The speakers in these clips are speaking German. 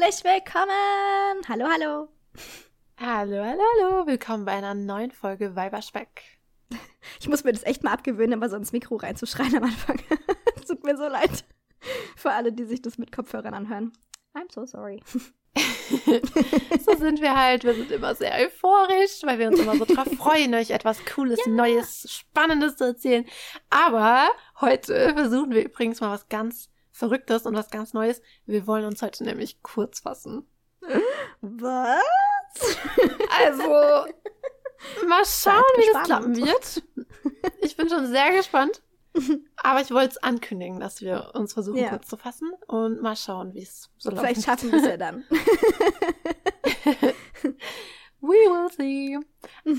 Herzlich willkommen! Hallo, hallo! Hallo, hallo, hallo! Willkommen bei einer neuen Folge Weiberspeck. Ich muss mir das echt mal abgewöhnen, immer so ins Mikro reinzuschreien am Anfang. Es tut mir so leid. Für alle, die sich das mit Kopfhörern anhören. I'm so sorry. so sind wir halt. Wir sind immer sehr euphorisch, weil wir uns immer so drauf freuen, euch etwas Cooles, ja. Neues, Spannendes zu erzählen. Aber heute versuchen wir übrigens mal was ganz Verrücktes und was ganz Neues. Wir wollen uns heute nämlich kurz fassen. Was? Also, mal schauen, wie das klappen wird. Ich bin schon sehr gespannt. Aber ich wollte es ankündigen, dass wir uns versuchen, ja. kurz zu fassen und mal schauen, wie es so läuft. Vielleicht schaffen wir es ja dann. We will see.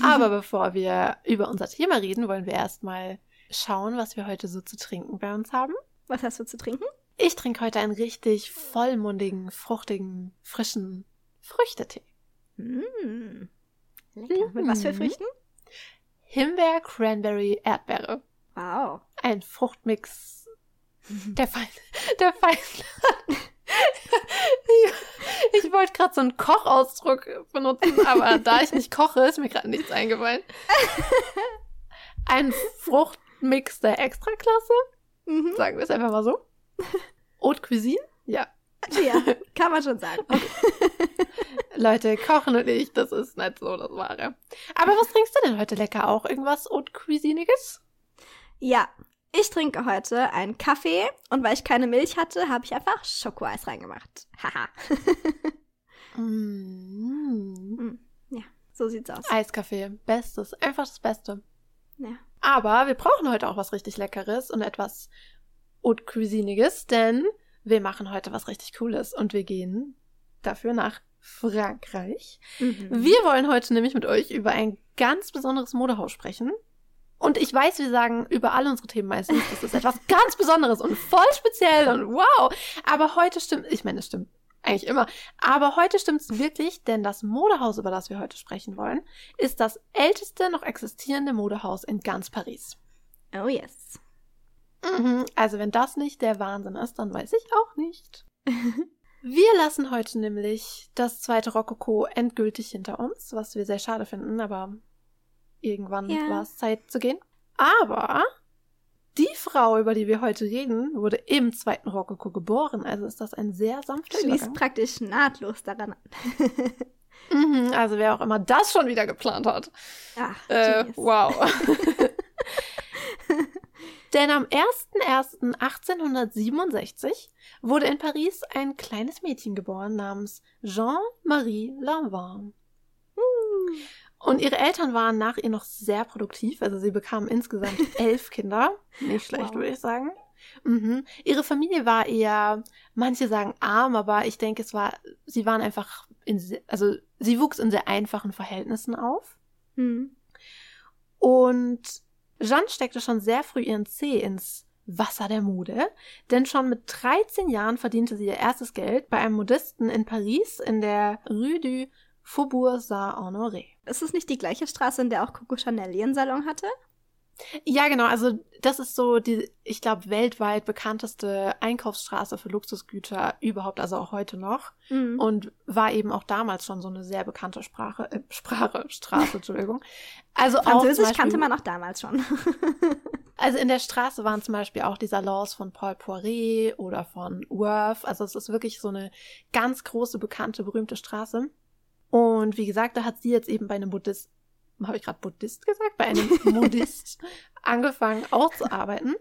Aber bevor wir über unser Thema reden, wollen wir erstmal schauen, was wir heute so zu trinken bei uns haben. Was hast du zu trinken? Ich trinke heute einen richtig vollmundigen, fruchtigen, frischen Früchtetee. Mm. Lecker. Mit was für Früchten? Himbeer, Cranberry, Erdbeere. Wow. Ein Fruchtmix. Der Fein. Der Fein. ich, ich wollte gerade so einen Kochausdruck benutzen, aber da ich nicht koche, ist mir gerade nichts eingefallen. Ein Fruchtmix der Extraklasse. Mhm. Sagen wir es einfach mal so. Haute Cuisine? Ja. Ja, kann man schon sagen. Leute, kochen und ich, das ist nicht so das Wahre. Aber was trinkst du denn heute lecker? Auch irgendwas Haute Cuisiniges? Ja, ich trinke heute einen Kaffee und weil ich keine Milch hatte, habe ich einfach Schokoeis reingemacht. Haha. mm. Ja, so sieht's aus. Eiskaffee, bestes, einfach das Beste. Ja. Aber wir brauchen heute auch was richtig Leckeres und etwas Haute Cuisiniges, denn wir machen heute was richtig Cooles und wir gehen dafür nach Frankreich. Mhm. Wir wollen heute nämlich mit euch über ein ganz besonderes Modehaus sprechen. Und ich weiß, wir sagen über alle unsere Themen meistens, das ist etwas ganz Besonderes und voll speziell und wow. Aber heute stimmt, ich meine, es stimmt eigentlich immer. Aber heute stimmt es wirklich, denn das Modehaus, über das wir heute sprechen wollen, ist das älteste noch existierende Modehaus in ganz Paris. Oh yes. Mhm. Also wenn das nicht der Wahnsinn ist, dann weiß ich auch nicht. wir lassen heute nämlich das zweite Rokoko endgültig hinter uns, was wir sehr schade finden, aber irgendwann ja. war es Zeit zu gehen. Aber die Frau, über die wir heute reden, wurde im zweiten Rokoko geboren, also ist das ein sehr sanfter Schließt Übergang. praktisch nahtlos daran an. mhm, also wer auch immer das schon wieder geplant hat. Ach, äh, wow. Denn am 01.01.1867 wurde in Paris ein kleines Mädchen geboren namens Jean-Marie Lanvin. Und ihre Eltern waren nach ihr noch sehr produktiv, also sie bekamen insgesamt elf Kinder. Nicht schlecht, wow. würde ich sagen. Mhm. Ihre Familie war eher, manche sagen arm, aber ich denke, es war, sie waren einfach in, also sie wuchs in sehr einfachen Verhältnissen auf. Mhm. Und Jeanne steckte schon sehr früh ihren Zeh ins Wasser der Mode, denn schon mit 13 Jahren verdiente sie ihr erstes Geld bei einem Modisten in Paris in der Rue du Faubourg Saint-Honoré. Ist es nicht die gleiche Straße, in der auch Coco Chanel ihren Salon hatte? Ja, genau. Also das ist so die, ich glaube, weltweit bekannteste Einkaufsstraße für Luxusgüter überhaupt, also auch heute noch. Mhm. Und war eben auch damals schon so eine sehr bekannte Sprache, äh, Sprache, Straße, Entschuldigung. Also Französisch Beispiel, kannte man auch damals schon. also in der Straße waren zum Beispiel auch die Salons von Paul Poiret oder von Worth. Also es ist wirklich so eine ganz große, bekannte, berühmte Straße. Und wie gesagt, da hat sie jetzt eben bei einem Buddhist habe ich gerade Buddhist gesagt, bei einem Modist angefangen auch zu arbeiten.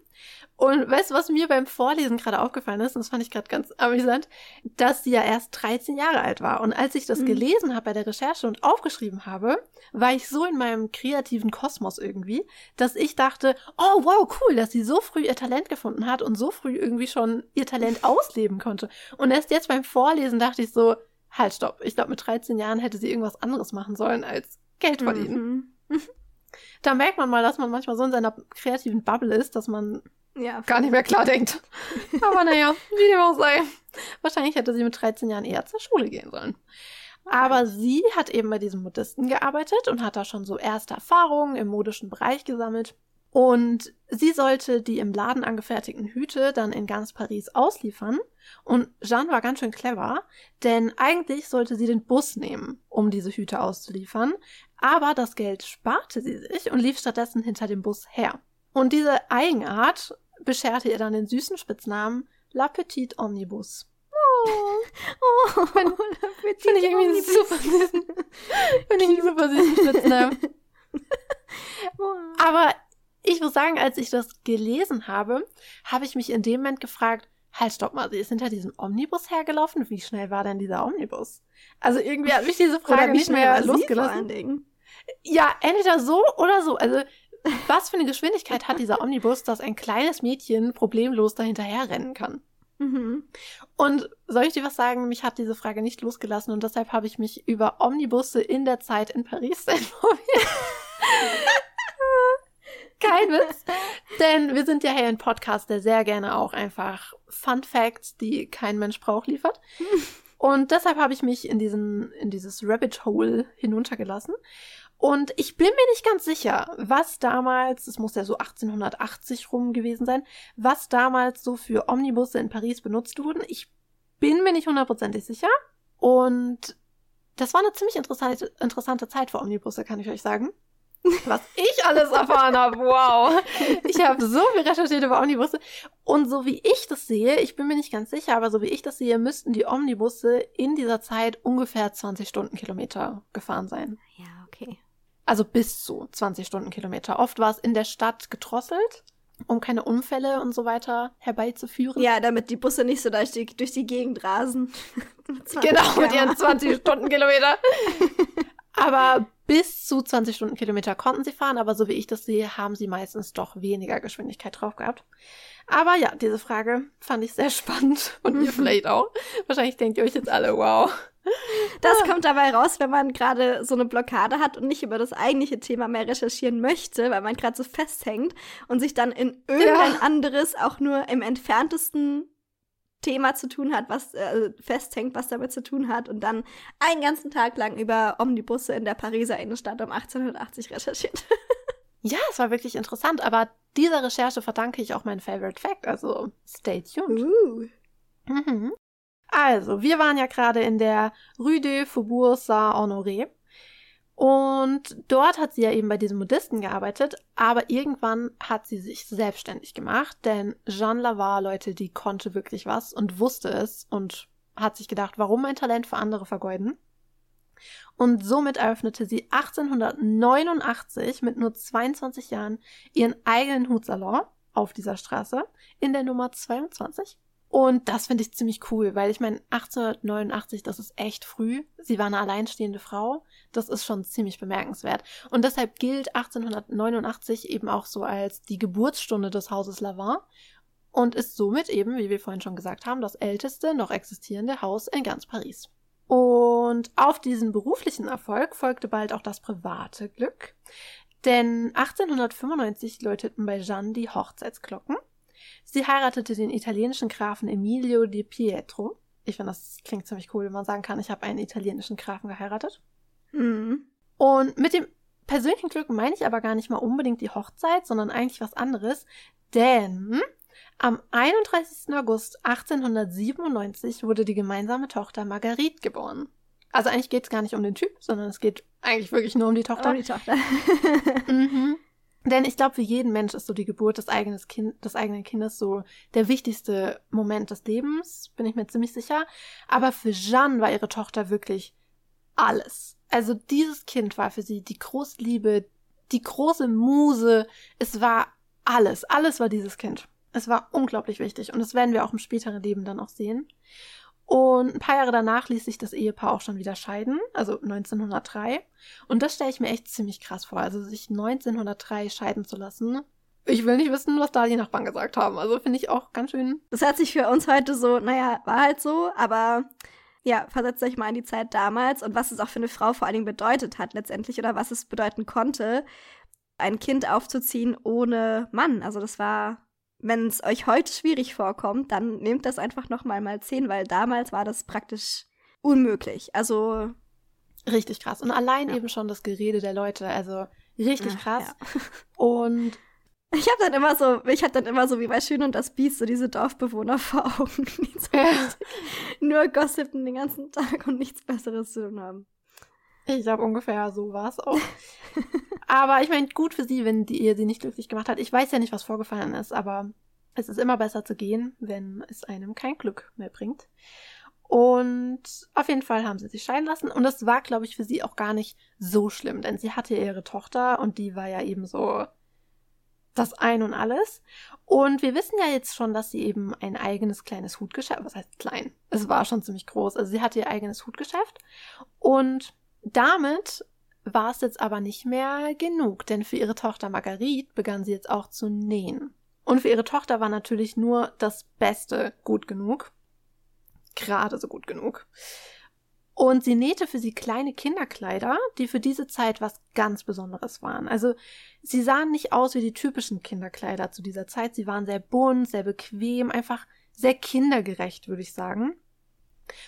Und weißt du, was mir beim Vorlesen gerade aufgefallen ist, und das fand ich gerade ganz amüsant, dass sie ja erst 13 Jahre alt war. Und als ich das mhm. gelesen habe bei der Recherche und aufgeschrieben habe, war ich so in meinem kreativen Kosmos irgendwie, dass ich dachte, oh wow, cool, dass sie so früh ihr Talent gefunden hat und so früh irgendwie schon ihr Talent ausleben konnte. Und erst jetzt beim Vorlesen dachte ich so, halt, stopp. Ich glaube, mit 13 Jahren hätte sie irgendwas anderes machen sollen als Geld verdienen. Mhm. Da merkt man mal, dass man manchmal so in seiner kreativen Bubble ist, dass man ja, gar nicht mehr klar denkt. Aber naja, wie dem auch sei. Wahrscheinlich hätte sie mit 13 Jahren eher zur Schule gehen sollen. Aber sie hat eben bei diesem Modisten gearbeitet und hat da schon so erste Erfahrungen im modischen Bereich gesammelt. Und sie sollte die im Laden angefertigten Hüte dann in ganz Paris ausliefern. Und Jeanne war ganz schön clever, denn eigentlich sollte sie den Bus nehmen, um diese Hüte auszuliefern. Aber das Geld sparte sie sich und lief stattdessen hinter dem Bus her. Und diese Eigenart bescherte ihr dann den süßen Spitznamen La Petite Omnibus. Oh, Oh, Finde find ich irgendwie einen super süßen, finde ich einen super süßen Spitznamen. Aber ich muss sagen, als ich das gelesen habe, habe ich mich in dem Moment gefragt, halt, stopp mal, sie ist hinter diesem Omnibus hergelaufen. Wie schnell war denn dieser Omnibus? Also irgendwie hat mich diese Frage Oder nicht mehr losgelassen. Ja, entweder so oder so. Also, was für eine Geschwindigkeit hat dieser Omnibus, dass ein kleines Mädchen problemlos dahinterher rennen kann? Mhm. Und soll ich dir was sagen? Mich hat diese Frage nicht losgelassen und deshalb habe ich mich über Omnibusse in der Zeit in Paris informiert. Kein Witz. Denn wir sind ja hier ein Podcast, der sehr gerne auch einfach Fun Facts, die kein Mensch braucht, liefert. Und deshalb habe ich mich in diesen, in dieses Rabbit Hole hinuntergelassen. Und ich bin mir nicht ganz sicher, was damals, es muss ja so 1880 rum gewesen sein, was damals so für Omnibusse in Paris benutzt wurden. Ich bin mir nicht hundertprozentig sicher. Und das war eine ziemlich interessante, interessante Zeit für Omnibusse, kann ich euch sagen. Was ich alles erfahren habe, wow. Ich habe so viel recherchiert über Omnibusse. Und so wie ich das sehe, ich bin mir nicht ganz sicher, aber so wie ich das sehe, müssten die Omnibusse in dieser Zeit ungefähr 20 Stundenkilometer gefahren sein. Ja, okay. Also bis zu 20 Stundenkilometer. Oft war es in der Stadt gedrosselt, um keine Unfälle und so weiter herbeizuführen. Ja, damit die Busse nicht so durch die, durch die Gegend rasen. Genau, mit ihren 20 Stundenkilometer. Aber bis zu 20 Stundenkilometer konnten sie fahren, aber so wie ich das sehe, haben sie meistens doch weniger Geschwindigkeit drauf gehabt. Aber ja, diese Frage fand ich sehr spannend und ihr vielleicht auch. Wahrscheinlich denkt ihr euch jetzt alle, wow. Das kommt dabei raus, wenn man gerade so eine Blockade hat und nicht über das eigentliche Thema mehr recherchieren möchte, weil man gerade so festhängt und sich dann in irgendein Ja. anderes, auch nur im entferntesten Thema zu tun hat, was äh, festhängt, was damit zu tun hat und dann einen ganzen Tag lang über Omnibusse in der Pariser Innenstadt um 1880 recherchiert. Ja, es war wirklich interessant, aber dieser Recherche verdanke ich auch meinen Favorite Fact, also stay tuned. Uh. Mhm. Also, wir waren ja gerade in der Rue de Faubourg Saint-Honoré. Und dort hat sie ja eben bei diesem Modisten gearbeitet, aber irgendwann hat sie sich selbstständig gemacht, denn Jeanne Lavar, Leute, die konnte wirklich was und wusste es und hat sich gedacht, warum mein Talent für andere vergeuden? Und somit eröffnete sie 1889 mit nur 22 Jahren ihren eigenen Hutsalon auf dieser Straße in der Nummer 22. Und das finde ich ziemlich cool, weil ich meine, 1889, das ist echt früh. Sie war eine alleinstehende Frau. Das ist schon ziemlich bemerkenswert. Und deshalb gilt 1889 eben auch so als die Geburtsstunde des Hauses Lavin und ist somit eben, wie wir vorhin schon gesagt haben, das älteste noch existierende Haus in ganz Paris. Und auf diesen beruflichen Erfolg folgte bald auch das private Glück. Denn 1895 läuteten bei Jeanne die Hochzeitsglocken. Sie heiratete den italienischen Grafen Emilio di Pietro. Ich finde, das klingt ziemlich cool, wenn man sagen kann, ich habe einen italienischen Grafen geheiratet. Mhm. Und mit dem persönlichen Glück meine ich aber gar nicht mal unbedingt die Hochzeit, sondern eigentlich was anderes. Denn am 31. August 1897 wurde die gemeinsame Tochter Marguerite geboren. Also eigentlich geht es gar nicht um den Typ, sondern es geht eigentlich wirklich nur um die Tochter. Oh, die Tochter. Mhm. Denn ich glaube, für jeden Mensch ist so die Geburt des, eigenes kind, des eigenen Kindes so der wichtigste Moment des Lebens, bin ich mir ziemlich sicher. Aber für Jeanne war ihre Tochter wirklich alles. Also dieses Kind war für sie die große Liebe, die große Muse. Es war alles. Alles war dieses Kind. Es war unglaublich wichtig und das werden wir auch im späteren Leben dann auch sehen. Und ein paar Jahre danach ließ sich das Ehepaar auch schon wieder scheiden, also 1903. Und das stelle ich mir echt ziemlich krass vor, also sich 1903 scheiden zu lassen. Ich will nicht wissen, was da die Nachbarn gesagt haben. Also finde ich auch ganz schön. Das hört sich für uns heute so, naja, war halt so, aber ja, versetzt euch mal in die Zeit damals und was es auch für eine Frau vor allen Dingen bedeutet hat letztendlich oder was es bedeuten konnte, ein Kind aufzuziehen ohne Mann. Also das war, wenn es euch heute schwierig vorkommt, dann nehmt das einfach noch mal mal zehn, weil damals war das praktisch unmöglich. Also Richtig krass. Und allein Ja. eben schon das Gerede der Leute, also richtig Ja, krass. ja. Und Ich habe dann immer so, ich habe dann immer so wie bei Schön und das Biest so diese Dorfbewohner vor Augen, die so nur gossipen den ganzen Tag und nichts Besseres zu tun haben. Ich glaube ungefähr so war es auch. aber ich meine, gut für sie, wenn die Ehe sie nicht glücklich gemacht hat. Ich weiß ja nicht, was vorgefallen ist, aber es ist immer besser zu gehen, wenn es einem kein Glück mehr bringt. Und auf jeden Fall haben sie sich scheiden lassen. Und das war, glaube ich, für sie auch gar nicht so schlimm, denn sie hatte ihre Tochter und die war ja eben so das Ein und alles. Und wir wissen ja jetzt schon, dass sie eben ein eigenes kleines Hutgeschäft, was heißt klein? Es war schon ziemlich groß. Also sie hatte ihr eigenes Hutgeschäft. Und damit war es jetzt aber nicht mehr genug, denn für ihre Tochter Marguerite begann sie jetzt auch zu nähen. Und für ihre Tochter war natürlich nur das Beste gut genug. Gerade so gut genug. Und sie nähte für sie kleine Kinderkleider, die für diese Zeit was ganz Besonderes waren. Also sie sahen nicht aus wie die typischen Kinderkleider zu dieser Zeit. Sie waren sehr bunt, sehr bequem, einfach sehr kindergerecht, würde ich sagen.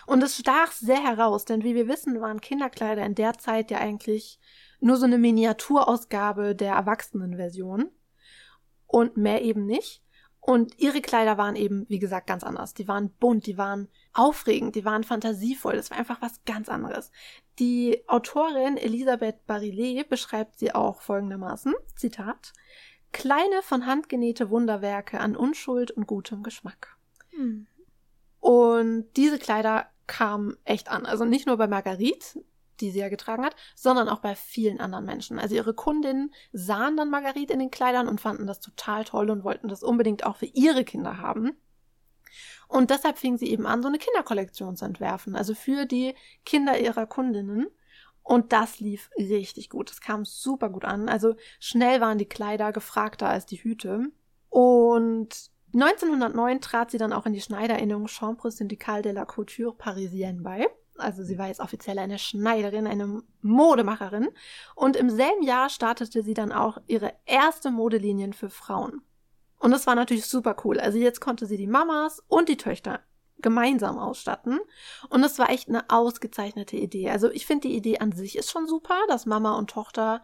Und es stach sehr heraus, denn wie wir wissen, waren Kinderkleider in der Zeit ja eigentlich nur so eine Miniaturausgabe der Erwachsenenversion und mehr eben nicht. Und ihre Kleider waren eben, wie gesagt, ganz anders. Die waren bunt, die waren aufregend, die waren fantasievoll. Das war einfach was ganz anderes. Die Autorin Elisabeth Barillet beschreibt sie auch folgendermaßen, Zitat, kleine von Hand genähte Wunderwerke an Unschuld und gutem Geschmack. Hm. Und diese Kleider kamen echt an. Also nicht nur bei Marguerite, die sie ja getragen hat, sondern auch bei vielen anderen Menschen. Also ihre Kundinnen sahen dann Marguerite in den Kleidern und fanden das total toll und wollten das unbedingt auch für ihre Kinder haben. Und deshalb fing sie eben an, so eine Kinderkollektion zu entwerfen, also für die Kinder ihrer Kundinnen. Und das lief richtig gut. Es kam super gut an. Also schnell waren die Kleider gefragter als die Hüte. Und 1909 trat sie dann auch in die Schneiderinnung Chambre Syndicale de la Couture Parisienne bei also sie war jetzt offiziell eine Schneiderin, eine Modemacherin. Und im selben Jahr startete sie dann auch ihre erste Modelinien für Frauen. Und das war natürlich super cool. Also jetzt konnte sie die Mamas und die Töchter gemeinsam ausstatten. Und das war echt eine ausgezeichnete Idee. Also ich finde die Idee an sich ist schon super, dass Mama und Tochter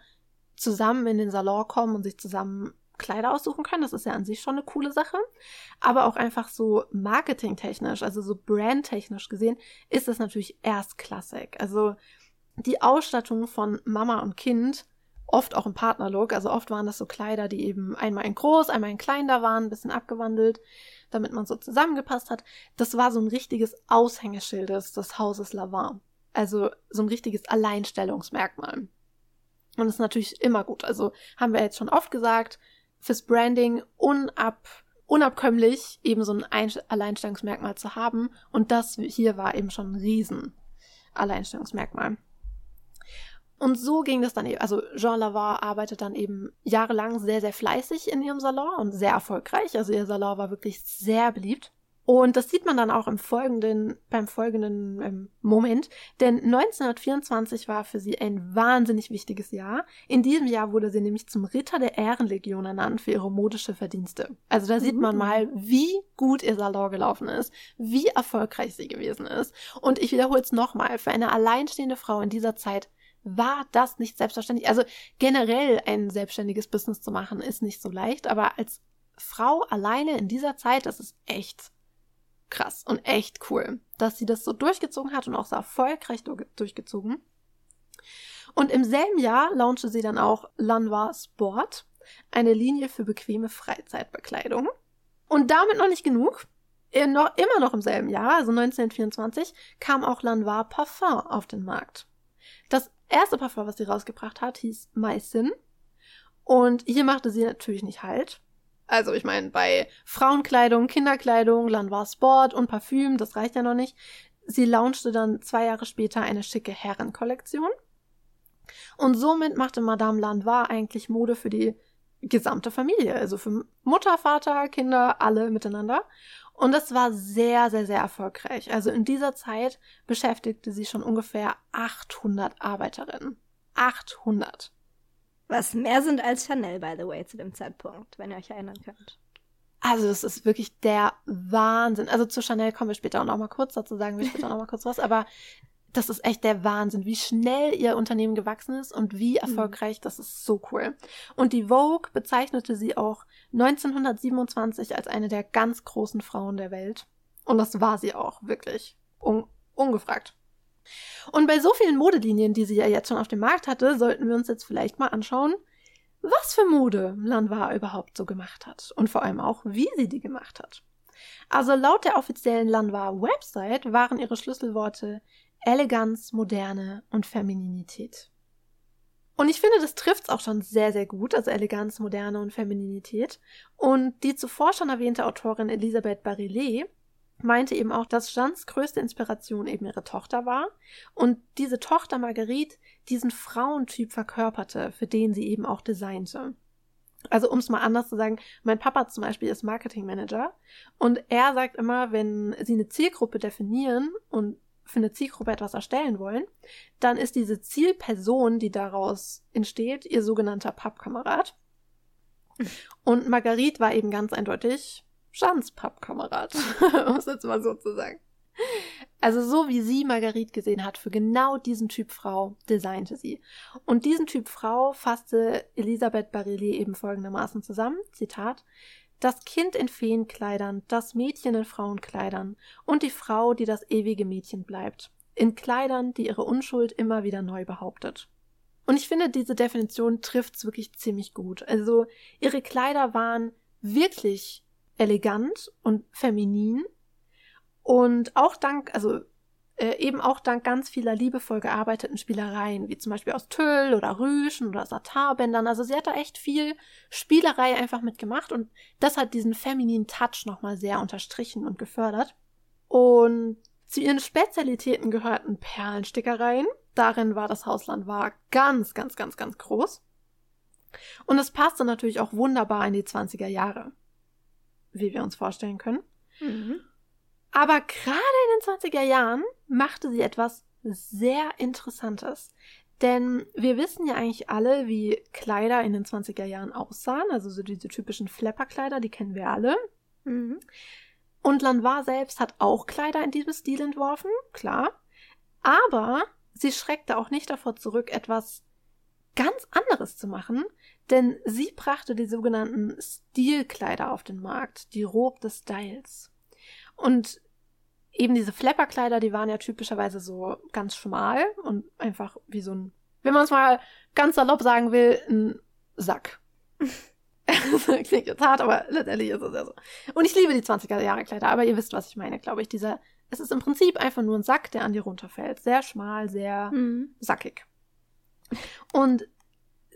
zusammen in den Salon kommen und sich zusammen Kleider aussuchen können. Das ist ja an sich schon eine coole Sache. Aber auch einfach so marketingtechnisch, also so brandtechnisch gesehen, ist das natürlich erstklassig. Also die Ausstattung von Mama und Kind, oft auch im Partnerlook, also oft waren das so Kleider, die eben einmal in groß, einmal in klein da waren, ein bisschen abgewandelt, damit man so zusammengepasst hat. Das war so ein richtiges Aushängeschild des Hauses Lavant. Also so ein richtiges Alleinstellungsmerkmal. Und das ist natürlich immer gut. Also haben wir jetzt schon oft gesagt, fürs Branding unab, unabkömmlich, eben so ein ein Alleinstellungsmerkmal zu haben. Und das hier war eben schon ein riesen Alleinstellungsmerkmal. Und so ging das dann eben. Also Jean Lavar arbeitet dann eben jahrelang sehr, sehr fleißig in ihrem Salon und sehr erfolgreich. Also ihr Salon war wirklich sehr beliebt. Und das sieht man dann auch im folgenden, beim folgenden ähm, Moment. Denn 1924 war für sie ein wahnsinnig wichtiges Jahr. In diesem Jahr wurde sie nämlich zum Ritter der Ehrenlegion ernannt für ihre modische Verdienste. Also da sieht man uh. mal, wie gut ihr Salon gelaufen ist, wie erfolgreich sie gewesen ist. Und ich wiederhole es nochmal, für eine alleinstehende Frau in dieser Zeit war das nicht selbstverständlich. Also generell ein selbstständiges Business zu machen ist nicht so leicht, aber als Frau alleine in dieser Zeit, das ist echt krass und echt cool, dass sie das so durchgezogen hat und auch so erfolgreich durchgezogen. Und im selben Jahr launchte sie dann auch Lanva Sport, eine Linie für bequeme Freizeitbekleidung. Und damit noch nicht genug. Immer noch im selben Jahr, also 1924, kam auch Lanoir Parfum auf den Markt. Das erste Parfum, was sie rausgebracht hat, hieß Maisin. Und hier machte sie natürlich nicht Halt. Also ich meine, bei Frauenkleidung, Kinderkleidung, Lanoir Sport und Parfüm, das reicht ja noch nicht. Sie launchte dann zwei Jahre später eine schicke Herrenkollektion. Und somit machte Madame Lanoir eigentlich Mode für die gesamte Familie, also für Mutter, Vater, Kinder, alle miteinander. Und das war sehr, sehr, sehr erfolgreich. Also in dieser Zeit beschäftigte sie schon ungefähr 800 Arbeiterinnen. 800. Was mehr sind als Chanel, by the way, zu dem Zeitpunkt, wenn ihr euch erinnern könnt. Also, es ist wirklich der Wahnsinn. Also, zu Chanel kommen wir später auch noch mal kurz, dazu sagen wir später auch noch mal kurz was, aber das ist echt der Wahnsinn, wie schnell ihr Unternehmen gewachsen ist und wie mhm. erfolgreich. Das ist so cool. Und die Vogue bezeichnete sie auch 1927 als eine der ganz großen Frauen der Welt. Und das war sie auch, wirklich. Un ungefragt. Und bei so vielen Modelinien, die sie ja jetzt schon auf dem Markt hatte, sollten wir uns jetzt vielleicht mal anschauen, was für Mode Lanois überhaupt so gemacht hat. Und vor allem auch, wie sie die gemacht hat. Also laut der offiziellen Lanois-Website waren ihre Schlüsselworte Eleganz, Moderne und Femininität. Und ich finde, das trifft's auch schon sehr, sehr gut, also Eleganz, Moderne und Femininität. Und die zuvor schon erwähnte Autorin Elisabeth Barillet meinte eben auch, dass Jeans größte Inspiration eben ihre Tochter war und diese Tochter Marguerite diesen Frauentyp verkörperte, für den sie eben auch designte. Also um es mal anders zu sagen, mein Papa zum Beispiel ist Marketingmanager und er sagt immer, wenn sie eine Zielgruppe definieren und für eine Zielgruppe etwas erstellen wollen, dann ist diese Zielperson, die daraus entsteht, ihr sogenannter Pappkamerad. Und Marguerite war eben ganz eindeutig Jeans Pappkamerad, um es jetzt mal so zu sagen. Also so wie sie Marguerite gesehen hat, für genau diesen Typ Frau designte sie. Und diesen Typ Frau fasste Elisabeth Barillet eben folgendermaßen zusammen, Zitat, das Kind in Feenkleidern, das Mädchen in Frauenkleidern und die Frau, die das ewige Mädchen bleibt, in Kleidern, die ihre Unschuld immer wieder neu behauptet. Und ich finde, diese Definition trifft's wirklich ziemlich gut. Also ihre Kleider waren wirklich elegant und feminin. Und auch dank, also äh, eben auch dank ganz vieler liebevoll gearbeiteten Spielereien, wie zum Beispiel aus Tüll oder Rüschen oder Satarbändern. Also sie hat da echt viel Spielerei einfach mitgemacht und das hat diesen femininen Touch nochmal sehr unterstrichen und gefördert. Und zu ihren Spezialitäten gehörten Perlenstickereien. Darin war das Hausland war ganz, ganz, ganz, ganz groß. Und es passte natürlich auch wunderbar in die 20er Jahre wie wir uns vorstellen können. Mhm. Aber gerade in den 20er Jahren machte sie etwas sehr Interessantes. Denn wir wissen ja eigentlich alle, wie Kleider in den 20er Jahren aussahen. Also so diese typischen Flapperkleider, die kennen wir alle. Mhm. Und Lanois selbst hat auch Kleider in diesem Stil entworfen, klar. Aber sie schreckte auch nicht davor zurück, etwas ganz anderes zu machen, denn sie brachte die sogenannten Stilkleider auf den Markt, die Robe des Styles. Und eben diese Flapperkleider, die waren ja typischerweise so ganz schmal und einfach wie so ein, wenn man es mal ganz salopp sagen will, ein Sack. das klingt jetzt hart, aber letztendlich ist es ja so. Und ich liebe die 20er Jahre Kleider, aber ihr wisst, was ich meine, glaube ich. Dieser, es ist im Prinzip einfach nur ein Sack, der an dir runterfällt. Sehr schmal, sehr mhm. sackig. Und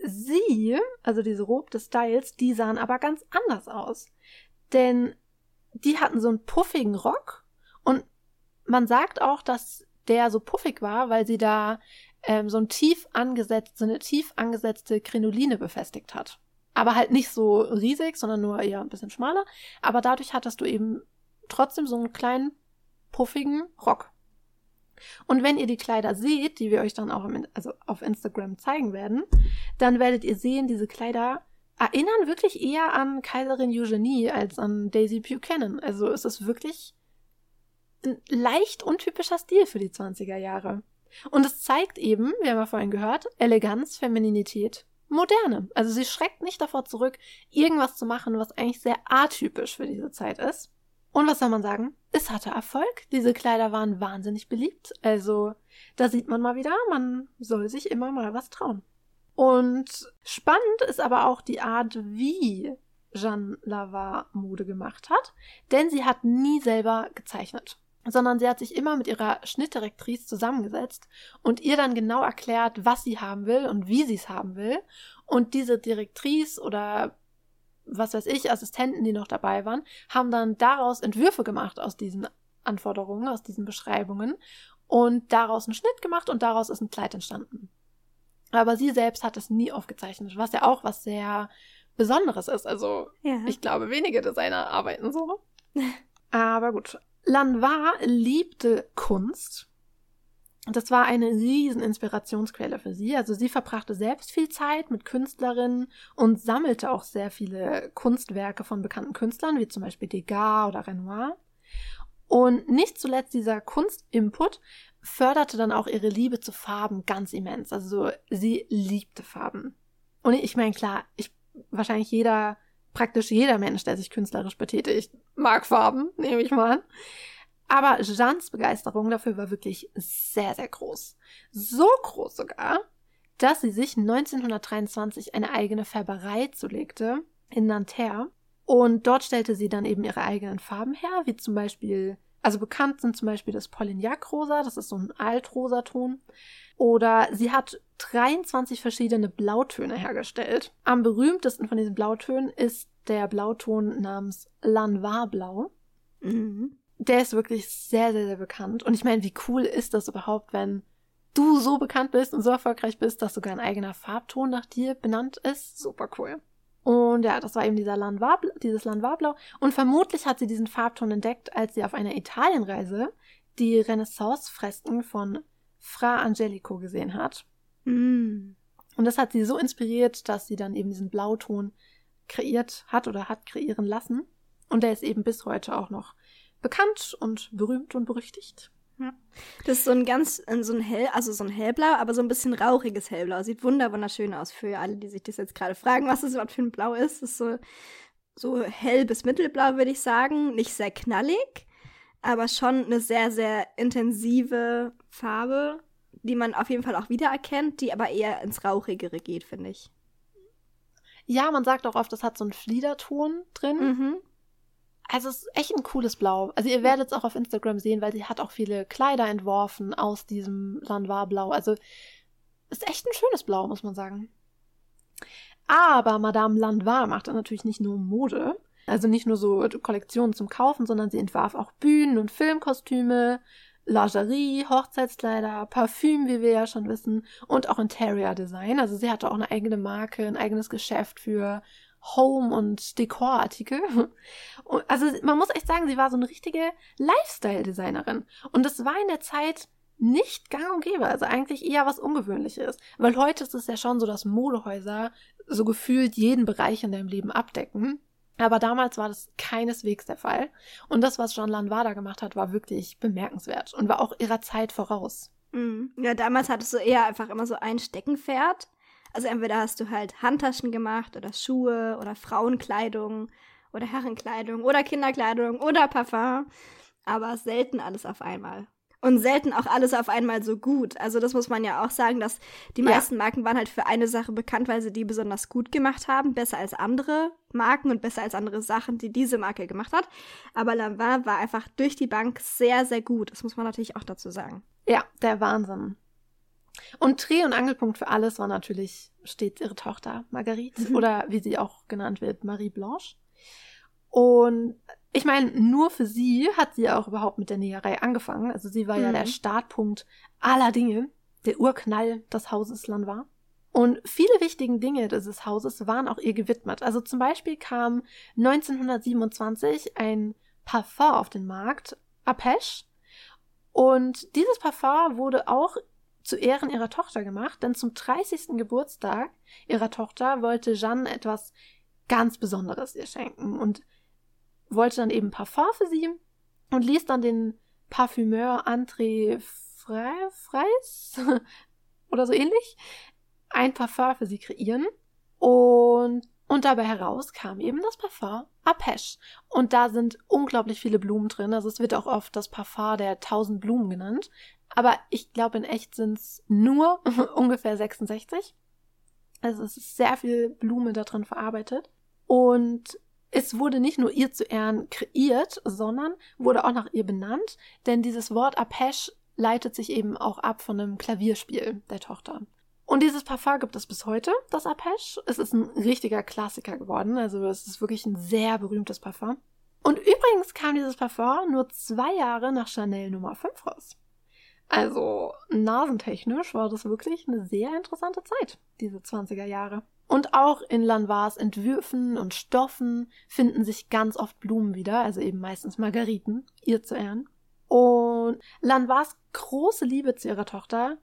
sie, also diese Robe des Styles, die sahen aber ganz anders aus. Denn die hatten so einen puffigen Rock und man sagt auch, dass der so puffig war, weil sie da ähm, so ein tief angesetzt, so eine tief angesetzte Krinoline befestigt hat. Aber halt nicht so riesig, sondern nur eher ein bisschen schmaler. Aber dadurch hattest du eben trotzdem so einen kleinen puffigen Rock. Und wenn ihr die Kleider seht, die wir euch dann auch im, also auf Instagram zeigen werden, dann werdet ihr sehen, diese Kleider erinnern wirklich eher an Kaiserin Eugenie als an Daisy Buchanan. Also es ist wirklich ein leicht untypischer Stil für die 20er Jahre. Und es zeigt eben, wir haben ja vorhin gehört, Eleganz, Femininität, Moderne. Also sie schreckt nicht davor zurück, irgendwas zu machen, was eigentlich sehr atypisch für diese Zeit ist. Und was soll man sagen? Es hatte Erfolg. Diese Kleider waren wahnsinnig beliebt. Also, da sieht man mal wieder, man soll sich immer mal was trauen. Und spannend ist aber auch die Art, wie Jeanne Lavar Mode gemacht hat, denn sie hat nie selber gezeichnet, sondern sie hat sich immer mit ihrer Schnittdirektrice zusammengesetzt und ihr dann genau erklärt, was sie haben will und wie sie es haben will. Und diese Direktrice oder was weiß ich, Assistenten, die noch dabei waren, haben dann daraus Entwürfe gemacht aus diesen Anforderungen, aus diesen Beschreibungen und daraus einen Schnitt gemacht und daraus ist ein Kleid entstanden. Aber sie selbst hat es nie aufgezeichnet, was ja auch was sehr Besonderes ist. Also ja. ich glaube, wenige Designer arbeiten so. Aber gut. Lanois liebte Kunst das war eine riesen Inspirationsquelle für sie. Also sie verbrachte selbst viel Zeit mit Künstlerinnen und sammelte auch sehr viele Kunstwerke von bekannten Künstlern, wie zum Beispiel Degas oder Renoir. Und nicht zuletzt dieser Kunstinput förderte dann auch ihre Liebe zu Farben ganz immens. Also sie liebte Farben. Und ich meine, klar, ich wahrscheinlich jeder, praktisch jeder Mensch, der sich künstlerisch betätigt, mag Farben, nehme ich mal an. Aber Jeannes Begeisterung dafür war wirklich sehr, sehr groß. So groß sogar, dass sie sich 1923 eine eigene Färberei zulegte in Nanterre. Und dort stellte sie dann eben ihre eigenen Farben her, wie zum Beispiel also bekannt sind zum Beispiel das Polignac-Rosa, das ist so ein Altrosaton. Oder sie hat 23 verschiedene Blautöne hergestellt. Am berühmtesten von diesen Blautönen ist der Blauton namens Lanois-Blau. Mhm. Der ist wirklich sehr, sehr, sehr bekannt. Und ich meine, wie cool ist das überhaupt, wenn du so bekannt bist und so erfolgreich bist, dass sogar ein eigener Farbton nach dir benannt ist? Super cool. Und ja, das war eben dieser Lanois, dieses Lanois-Blau. Und vermutlich hat sie diesen Farbton entdeckt, als sie auf einer Italienreise die Renaissance-Fresken von Fra Angelico gesehen hat. Mm. Und das hat sie so inspiriert, dass sie dann eben diesen Blauton kreiert hat oder hat kreieren lassen. Und der ist eben bis heute auch noch bekannt und berühmt und berüchtigt. Ja. Das ist so ein ganz, äh, so ein hell, also so ein hellblau, aber so ein bisschen rauchiges hellblau. Sieht wunderschön aus für alle, die sich das jetzt gerade fragen, was das überhaupt für ein Blau ist. Das ist so, so hell bis mittelblau, würde ich sagen. Nicht sehr knallig, aber schon eine sehr, sehr intensive Farbe, die man auf jeden Fall auch wiedererkennt, die aber eher ins Rauchigere geht, finde ich. Ja, man sagt auch oft, das hat so einen Fliederton drin. Mhm. Also es ist echt ein cooles Blau. Also ihr werdet es auch auf Instagram sehen, weil sie hat auch viele Kleider entworfen aus diesem Lanois-Blau. Also ist echt ein schönes Blau, muss man sagen. Aber Madame Lanois machte natürlich nicht nur Mode, also nicht nur so Kollektionen zum Kaufen, sondern sie entwarf auch Bühnen- und Filmkostüme, Lingerie, Hochzeitskleider, Parfüm, wie wir ja schon wissen, und auch Interior Design. Also sie hatte auch eine eigene Marke, ein eigenes Geschäft für Home- und Dekorartikel. Also man muss echt sagen, sie war so eine richtige Lifestyle-Designerin. Und das war in der Zeit nicht gang und gäbe, also eigentlich eher was Ungewöhnliches. Weil heute ist es ja schon so, dass Modehäuser so gefühlt jeden Bereich in deinem Leben abdecken. Aber damals war das keineswegs der Fall. Und das, was Jean Lanvada gemacht hat, war wirklich bemerkenswert und war auch ihrer Zeit voraus. Mhm. Ja, damals hattest du eher einfach immer so ein Steckenpferd also entweder hast du halt Handtaschen gemacht oder Schuhe oder Frauenkleidung oder Herrenkleidung oder Kinderkleidung oder Parfum, aber selten alles auf einmal. Und selten auch alles auf einmal so gut. Also das muss man ja auch sagen, dass die meisten ja. Marken waren halt für eine Sache bekannt, weil sie die besonders gut gemacht haben, besser als andere Marken und besser als andere Sachen, die diese Marke gemacht hat. Aber Lanvin war einfach durch die Bank sehr, sehr gut. Das muss man natürlich auch dazu sagen. Ja, der Wahnsinn. Und Dreh- und Angelpunkt für alles war natürlich stets ihre Tochter Marguerite mhm. oder wie sie auch genannt wird, Marie Blanche. Und ich meine, nur für sie hat sie auch überhaupt mit der Näherei angefangen. Also sie war mhm. ja der mhm. Startpunkt aller Dinge, der Urknall des Hauses Lanois. Und viele wichtige Dinge dieses Hauses waren auch ihr gewidmet. Also zum Beispiel kam 1927 ein Parfum auf den Markt, Apeche. Und dieses Parfum wurde auch zu Ehren ihrer Tochter gemacht, denn zum 30. Geburtstag ihrer Tochter wollte Jeanne etwas ganz Besonderes ihr schenken und wollte dann eben Parfum für sie und ließ dann den Parfümeur André Freis oder so ähnlich ein Parfum für sie kreieren und und dabei heraus kam eben das Parfum Apeche. Und da sind unglaublich viele Blumen drin. Also es wird auch oft das Parfum der tausend Blumen genannt. Aber ich glaube, in echt sind es nur ungefähr 66. Also es ist sehr viel Blume da drin verarbeitet. Und es wurde nicht nur ihr zu Ehren kreiert, sondern wurde auch nach ihr benannt, denn dieses Wort Apeche leitet sich eben auch ab von einem Klavierspiel der Tochter. Und dieses Parfum gibt es bis heute, das Apeche. Es ist ein richtiger Klassiker geworden, also es ist wirklich ein sehr berühmtes Parfum. Und übrigens kam dieses Parfum nur zwei Jahre nach Chanel Nummer 5 raus. Also nasentechnisch war das wirklich eine sehr interessante Zeit, diese 20er Jahre. Und auch in Lanois Entwürfen und Stoffen finden sich ganz oft Blumen wieder, also eben meistens Margariten, ihr zu Ehren. Und Lanois große Liebe zu ihrer Tochter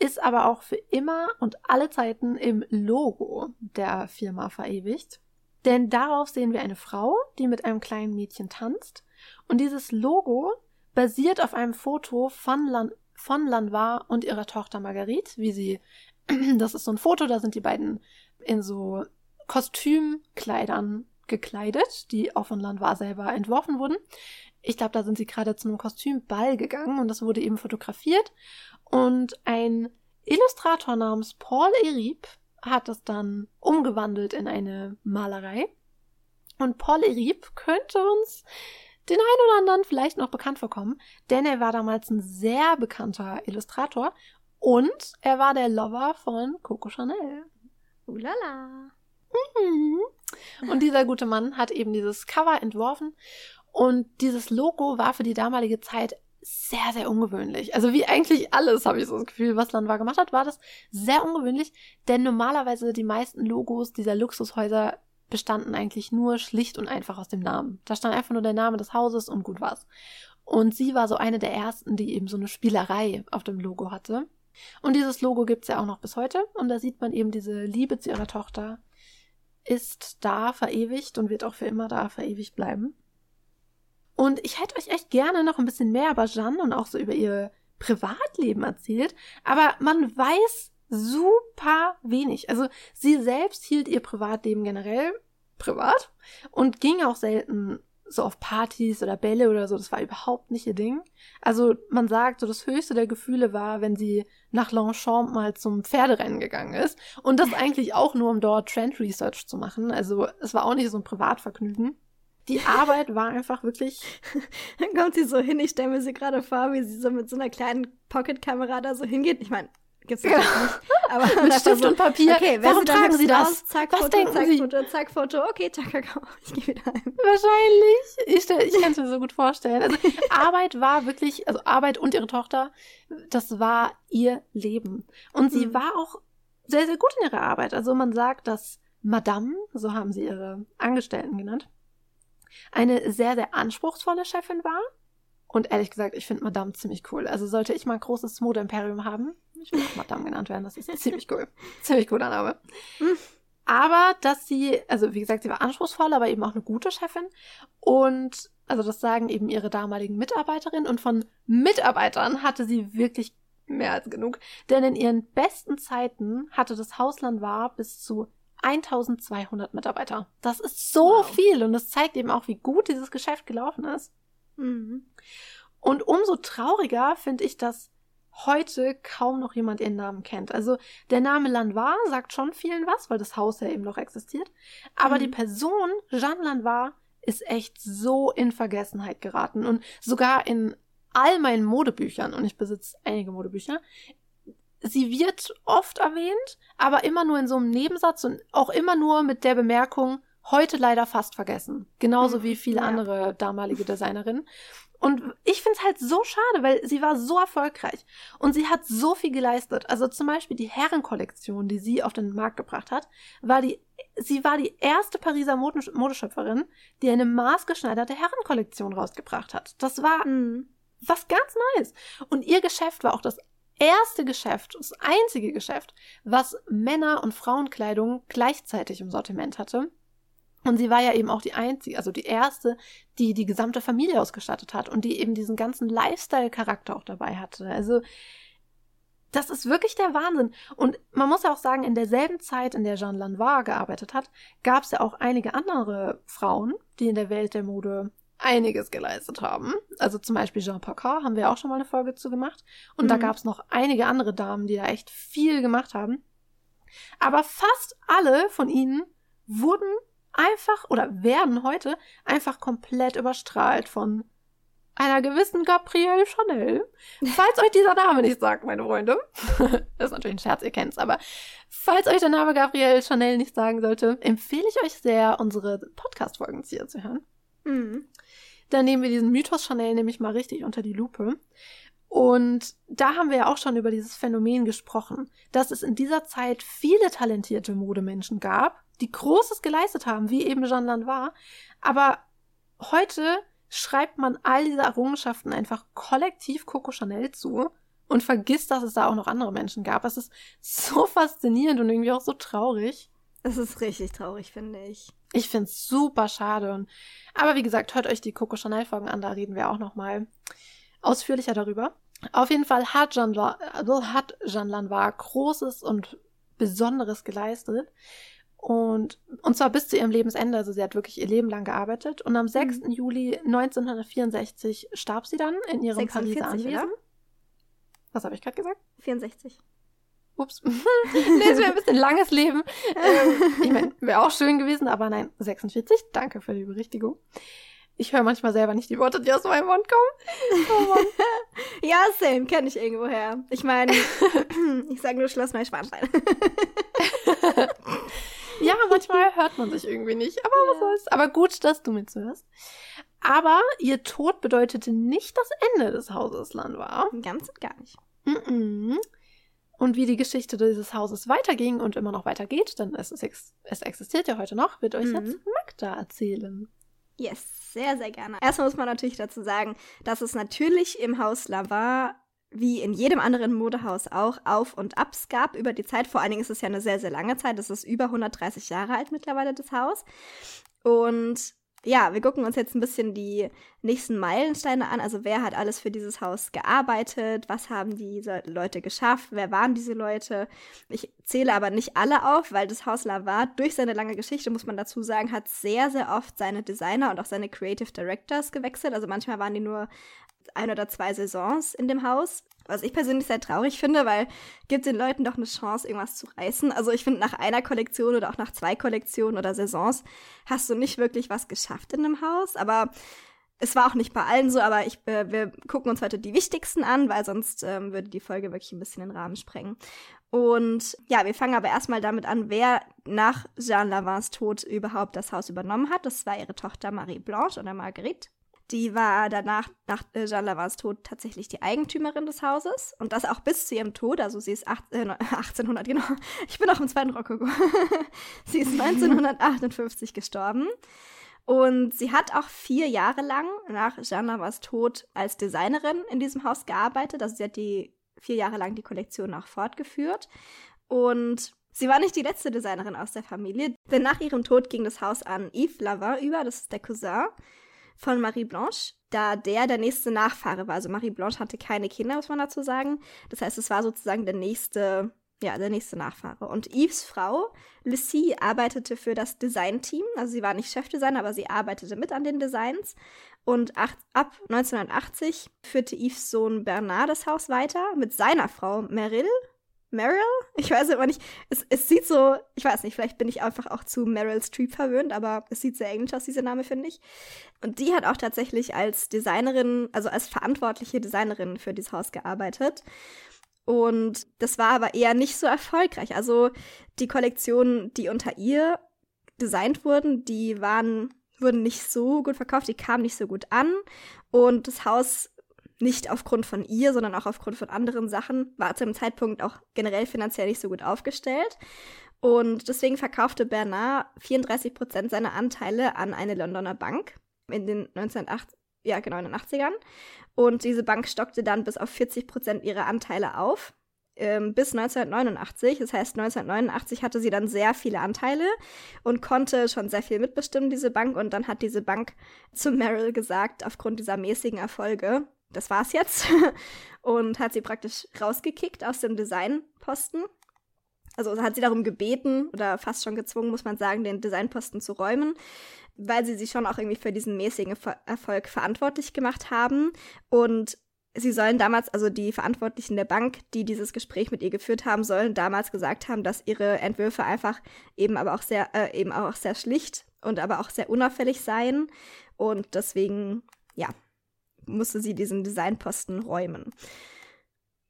ist aber auch für immer und alle Zeiten im Logo der Firma verewigt. Denn darauf sehen wir eine Frau, die mit einem kleinen Mädchen tanzt Und dieses Logo basiert auf einem Foto von, Lan von Lanois und ihrer Tochter Marguerite, wie sie, das ist so ein Foto, da sind die beiden in so Kostümkleidern gekleidet, die auch von Lanois selber entworfen wurden. Ich glaube, da sind sie gerade zu einem Kostümball gegangen und das wurde eben fotografiert. Und ein Illustrator namens Paul Erib hat das dann umgewandelt in eine Malerei. Und Paul Erib könnte uns den einen oder anderen vielleicht noch bekannt vorkommen, denn er war damals ein sehr bekannter Illustrator und er war der Lover von Coco Chanel. Ulala. Mhm. Und dieser gute Mann hat eben dieses Cover entworfen und dieses Logo war für die damalige Zeit sehr, sehr ungewöhnlich. Also wie eigentlich alles, habe ich so das Gefühl, was Landvar gemacht hat, war das sehr ungewöhnlich, denn normalerweise die meisten Logos dieser Luxushäuser bestanden eigentlich nur schlicht und einfach aus dem Namen. Da stand einfach nur der Name des Hauses und gut war's. Und sie war so eine der ersten, die eben so eine Spielerei auf dem Logo hatte. Und dieses Logo gibt's ja auch noch bis heute. Und da sieht man eben diese Liebe zu ihrer Tochter ist da verewigt und wird auch für immer da verewigt bleiben. Und ich hätte euch echt gerne noch ein bisschen mehr über Jeanne und auch so über ihr Privatleben erzählt, aber man weiß super wenig. Also sie selbst hielt ihr Privatleben generell privat und ging auch selten so auf Partys oder Bälle oder so, das war überhaupt nicht ihr Ding. Also man sagt, so das höchste der Gefühle war, wenn sie nach Longchamp mal zum Pferderennen gegangen ist. Und das eigentlich auch nur, um dort Trend Research zu machen. Also es war auch nicht so ein Privatvergnügen. Die Arbeit war einfach wirklich. Dann kommt sie so hin, ich stelle mir sie gerade vor, wie sie so mit so einer kleinen Pocketkamera da so hingeht. Ich meine, Gibt's ja. nicht. Aber Mit Stift so, und Papier. Okay, Warum tragen Sie das? Zack, Was Foto, denken zack, Sie? Foto, zack, Foto. Okay, zack, ich gehe wieder heim. Wahrscheinlich. Ich, ich kann es mir so gut vorstellen. Also, Arbeit war wirklich, also Arbeit und ihre Tochter, das war ihr Leben. Und sie mhm. war auch sehr, sehr gut in ihrer Arbeit. Also man sagt, dass Madame, so haben sie ihre Angestellten genannt, eine sehr, sehr anspruchsvolle Chefin war. Und ehrlich gesagt, ich finde Madame ziemlich cool. Also sollte ich mal ein großes Modeimperium haben, ich will auch Madame genannt werden, das ist ziemlich cool. Ziemlich cooler Name. Hm. Aber dass sie, also wie gesagt, sie war anspruchsvoll, aber eben auch eine gute Chefin. Und also das sagen eben ihre damaligen Mitarbeiterinnen. Und von Mitarbeitern hatte sie wirklich mehr als genug. Denn in ihren besten Zeiten hatte das Hausland war bis zu 1200 Mitarbeiter. Das ist so wow. viel und das zeigt eben auch, wie gut dieses Geschäft gelaufen ist. Mhm. Und umso trauriger finde ich, dass heute kaum noch jemand ihren Namen kennt. Also der Name Lanois sagt schon vielen was, weil das Haus ja eben noch existiert. Aber mhm. die Person Jeanne Lanois ist echt so in Vergessenheit geraten und sogar in all meinen Modebüchern, und ich besitze einige Modebücher, sie wird oft erwähnt, aber immer nur in so einem Nebensatz und auch immer nur mit der Bemerkung, heute leider fast vergessen. Genauso mhm. wie viele ja. andere damalige Designerinnen. Und ich finde es halt so schade, weil sie war so erfolgreich und sie hat so viel geleistet. Also zum Beispiel die Herrenkollektion, die sie auf den Markt gebracht hat, war die, sie war die erste Pariser Modeschöpferin, die eine maßgeschneiderte Herrenkollektion rausgebracht hat. Das war mhm. was ganz Neues. Und ihr Geschäft war auch das erste Geschäft, das einzige Geschäft, was Männer- und Frauenkleidung gleichzeitig im Sortiment hatte. Und sie war ja eben auch die einzige, also die erste, die die gesamte Familie ausgestattet hat und die eben diesen ganzen Lifestyle-Charakter auch dabei hatte. Also, das ist wirklich der Wahnsinn. Und man muss ja auch sagen, in derselben Zeit, in der Jeanne Lanois gearbeitet hat, gab es ja auch einige andere Frauen, die in der Welt der Mode einiges geleistet haben. Also zum Beispiel Jean Pacar haben wir auch schon mal eine Folge zu gemacht. Und mhm. da gab es noch einige andere Damen, die da echt viel gemacht haben. Aber fast alle von ihnen wurden einfach oder werden heute einfach komplett überstrahlt von einer gewissen Gabrielle Chanel. Falls euch dieser Name nicht sagt, meine Freunde, das ist natürlich ein Scherz, ihr kennt's, aber falls euch der Name Gabrielle Chanel nicht sagen sollte, empfehle ich euch sehr, unsere Podcast-Folgen hier zu hören. Mhm. Dann nehmen wir diesen Mythos Chanel nämlich mal richtig unter die Lupe. Und da haben wir ja auch schon über dieses Phänomen gesprochen, dass es in dieser Zeit viele talentierte Modemenschen gab, die Großes geleistet haben, wie eben Jean Lanois. Aber heute schreibt man all diese Errungenschaften einfach kollektiv Coco Chanel zu und vergisst, dass es da auch noch andere Menschen gab. Es ist so faszinierend und irgendwie auch so traurig. Es ist richtig traurig, finde ich. Ich finde es super schade. Aber wie gesagt, hört euch die Coco Chanel-Folgen an, da reden wir auch nochmal ausführlicher darüber. Auf jeden Fall hat Jean, also hat Jean Lanois Großes und Besonderes geleistet. Und, und zwar bis zu ihrem Lebensende. Also sie hat wirklich ihr Leben lang gearbeitet. Und am 6. Mhm. Juli 1964 starb sie dann in ihrem 46, Pariser Anwesen. Oder? Was habe ich gerade gesagt? 64. Ups. nee, wäre ein bisschen langes Leben. Ähm, ich meine, wäre auch schön gewesen, aber nein, 46. Danke für die Berichtigung. Ich höre manchmal selber nicht die Worte, die aus meinem Mund kommen. Oh ja, same, kenne ich irgendwoher. Ich meine, ich sage nur Schloss Neuschwanstein. ja, manchmal hört man sich irgendwie nicht, aber ja. was soll's. Aber gut, dass du mitzuhörst. Aber ihr Tod bedeutete nicht das Ende des Hauses Lanois. Ganz und gar nicht. -mm. Und wie die Geschichte dieses Hauses weiterging und immer noch weitergeht, denn es, ist, es existiert ja heute noch, wird euch mhm. jetzt Magda erzählen. Yes, sehr, sehr gerne. Erstmal muss man natürlich dazu sagen, dass es natürlich im Haus Lavar wie in jedem anderen Modehaus auch Auf- und Abs gab über die Zeit. Vor allen Dingen ist es ja eine sehr, sehr lange Zeit. Es ist über 130 Jahre alt mittlerweile, das Haus. Und ja, wir gucken uns jetzt ein bisschen die nächsten Meilensteine an. Also wer hat alles für dieses Haus gearbeitet? Was haben diese Leute geschafft? Wer waren diese Leute? Ich zähle aber nicht alle auf, weil das Haus Lavat durch seine lange Geschichte, muss man dazu sagen, hat sehr, sehr oft seine Designer und auch seine Creative Directors gewechselt. Also manchmal waren die nur ein oder zwei Saisons in dem Haus. Was ich persönlich sehr traurig finde, weil gibt den Leuten doch eine Chance, irgendwas zu reißen. Also ich finde, nach einer Kollektion oder auch nach zwei Kollektionen oder Saisons hast du nicht wirklich was geschafft in einem Haus. Aber es war auch nicht bei allen so, aber ich, äh, wir gucken uns heute die wichtigsten an, weil sonst ähm, würde die Folge wirklich ein bisschen den Rahmen sprengen. Und ja, wir fangen aber erstmal damit an, wer nach Jean Lavins Tod überhaupt das Haus übernommen hat. Das war ihre Tochter Marie Blanche oder Marguerite. Die war danach, nach äh, Jean Lavins Tod, tatsächlich die Eigentümerin des Hauses. Und das auch bis zu ihrem Tod. Also sie ist acht, äh, 1800, genau. Ich bin auch im zweiten Rokoko. sie ist 1958 gestorben. Und sie hat auch vier Jahre lang nach Jean Lavins Tod als Designerin in diesem Haus gearbeitet. Also sie hat die vier Jahre lang die Kollektion auch fortgeführt. Und sie war nicht die letzte Designerin aus der Familie, denn nach ihrem Tod ging das Haus an Yves Lavin über, das ist der Cousin von Marie Blanche, da der der nächste Nachfahre war. Also Marie Blanche hatte keine Kinder, muss man dazu sagen. Das heißt, es war sozusagen der nächste, ja, der nächste Nachfahre. Und Yves Frau, Lucie, arbeitete für das Designteam. Also sie war nicht Chefdesigner, aber sie arbeitete mit an den Designs. Und ab 1980 führte Yves Sohn Bernard das Haus weiter mit seiner Frau Meryl, Meryl? Ich weiß immer nicht. Es, es sieht so, ich weiß nicht, vielleicht bin ich einfach auch zu Meryl Streep verwöhnt, aber es sieht sehr englisch aus, dieser Name, finde ich. Und die hat auch tatsächlich als Designerin, also als verantwortliche Designerin für dieses Haus gearbeitet. Und das war aber eher nicht so erfolgreich. Also die Kollektionen, die unter ihr designt wurden, die waren, wurden nicht so gut verkauft, die kamen nicht so gut an. Und das Haus nicht aufgrund von ihr, sondern auch aufgrund von anderen Sachen, war zu dem Zeitpunkt auch generell finanziell nicht so gut aufgestellt. Und deswegen verkaufte Bernard 34 Prozent seiner Anteile an eine Londoner Bank in den 1980, ja genau in den 80ern. Und diese Bank stockte dann bis auf 40 Prozent ihrer Anteile auf ähm, bis 1989. Das heißt, 1989 hatte sie dann sehr viele Anteile und konnte schon sehr viel mitbestimmen, diese Bank. Und dann hat diese Bank zu Meryl gesagt, aufgrund dieser mäßigen Erfolge, das war's jetzt. und hat sie praktisch rausgekickt aus dem Designposten. Also hat sie darum gebeten oder fast schon gezwungen, muss man sagen, den Designposten zu räumen, weil sie sich schon auch irgendwie für diesen mäßigen Erfolg verantwortlich gemacht haben. Und sie sollen damals, also die Verantwortlichen der Bank, die dieses Gespräch mit ihr geführt haben, sollen damals gesagt haben, dass ihre Entwürfe einfach eben aber auch sehr, äh, eben auch sehr schlicht und aber auch sehr unauffällig seien. Und deswegen, ja, musste sie diesen Designposten räumen.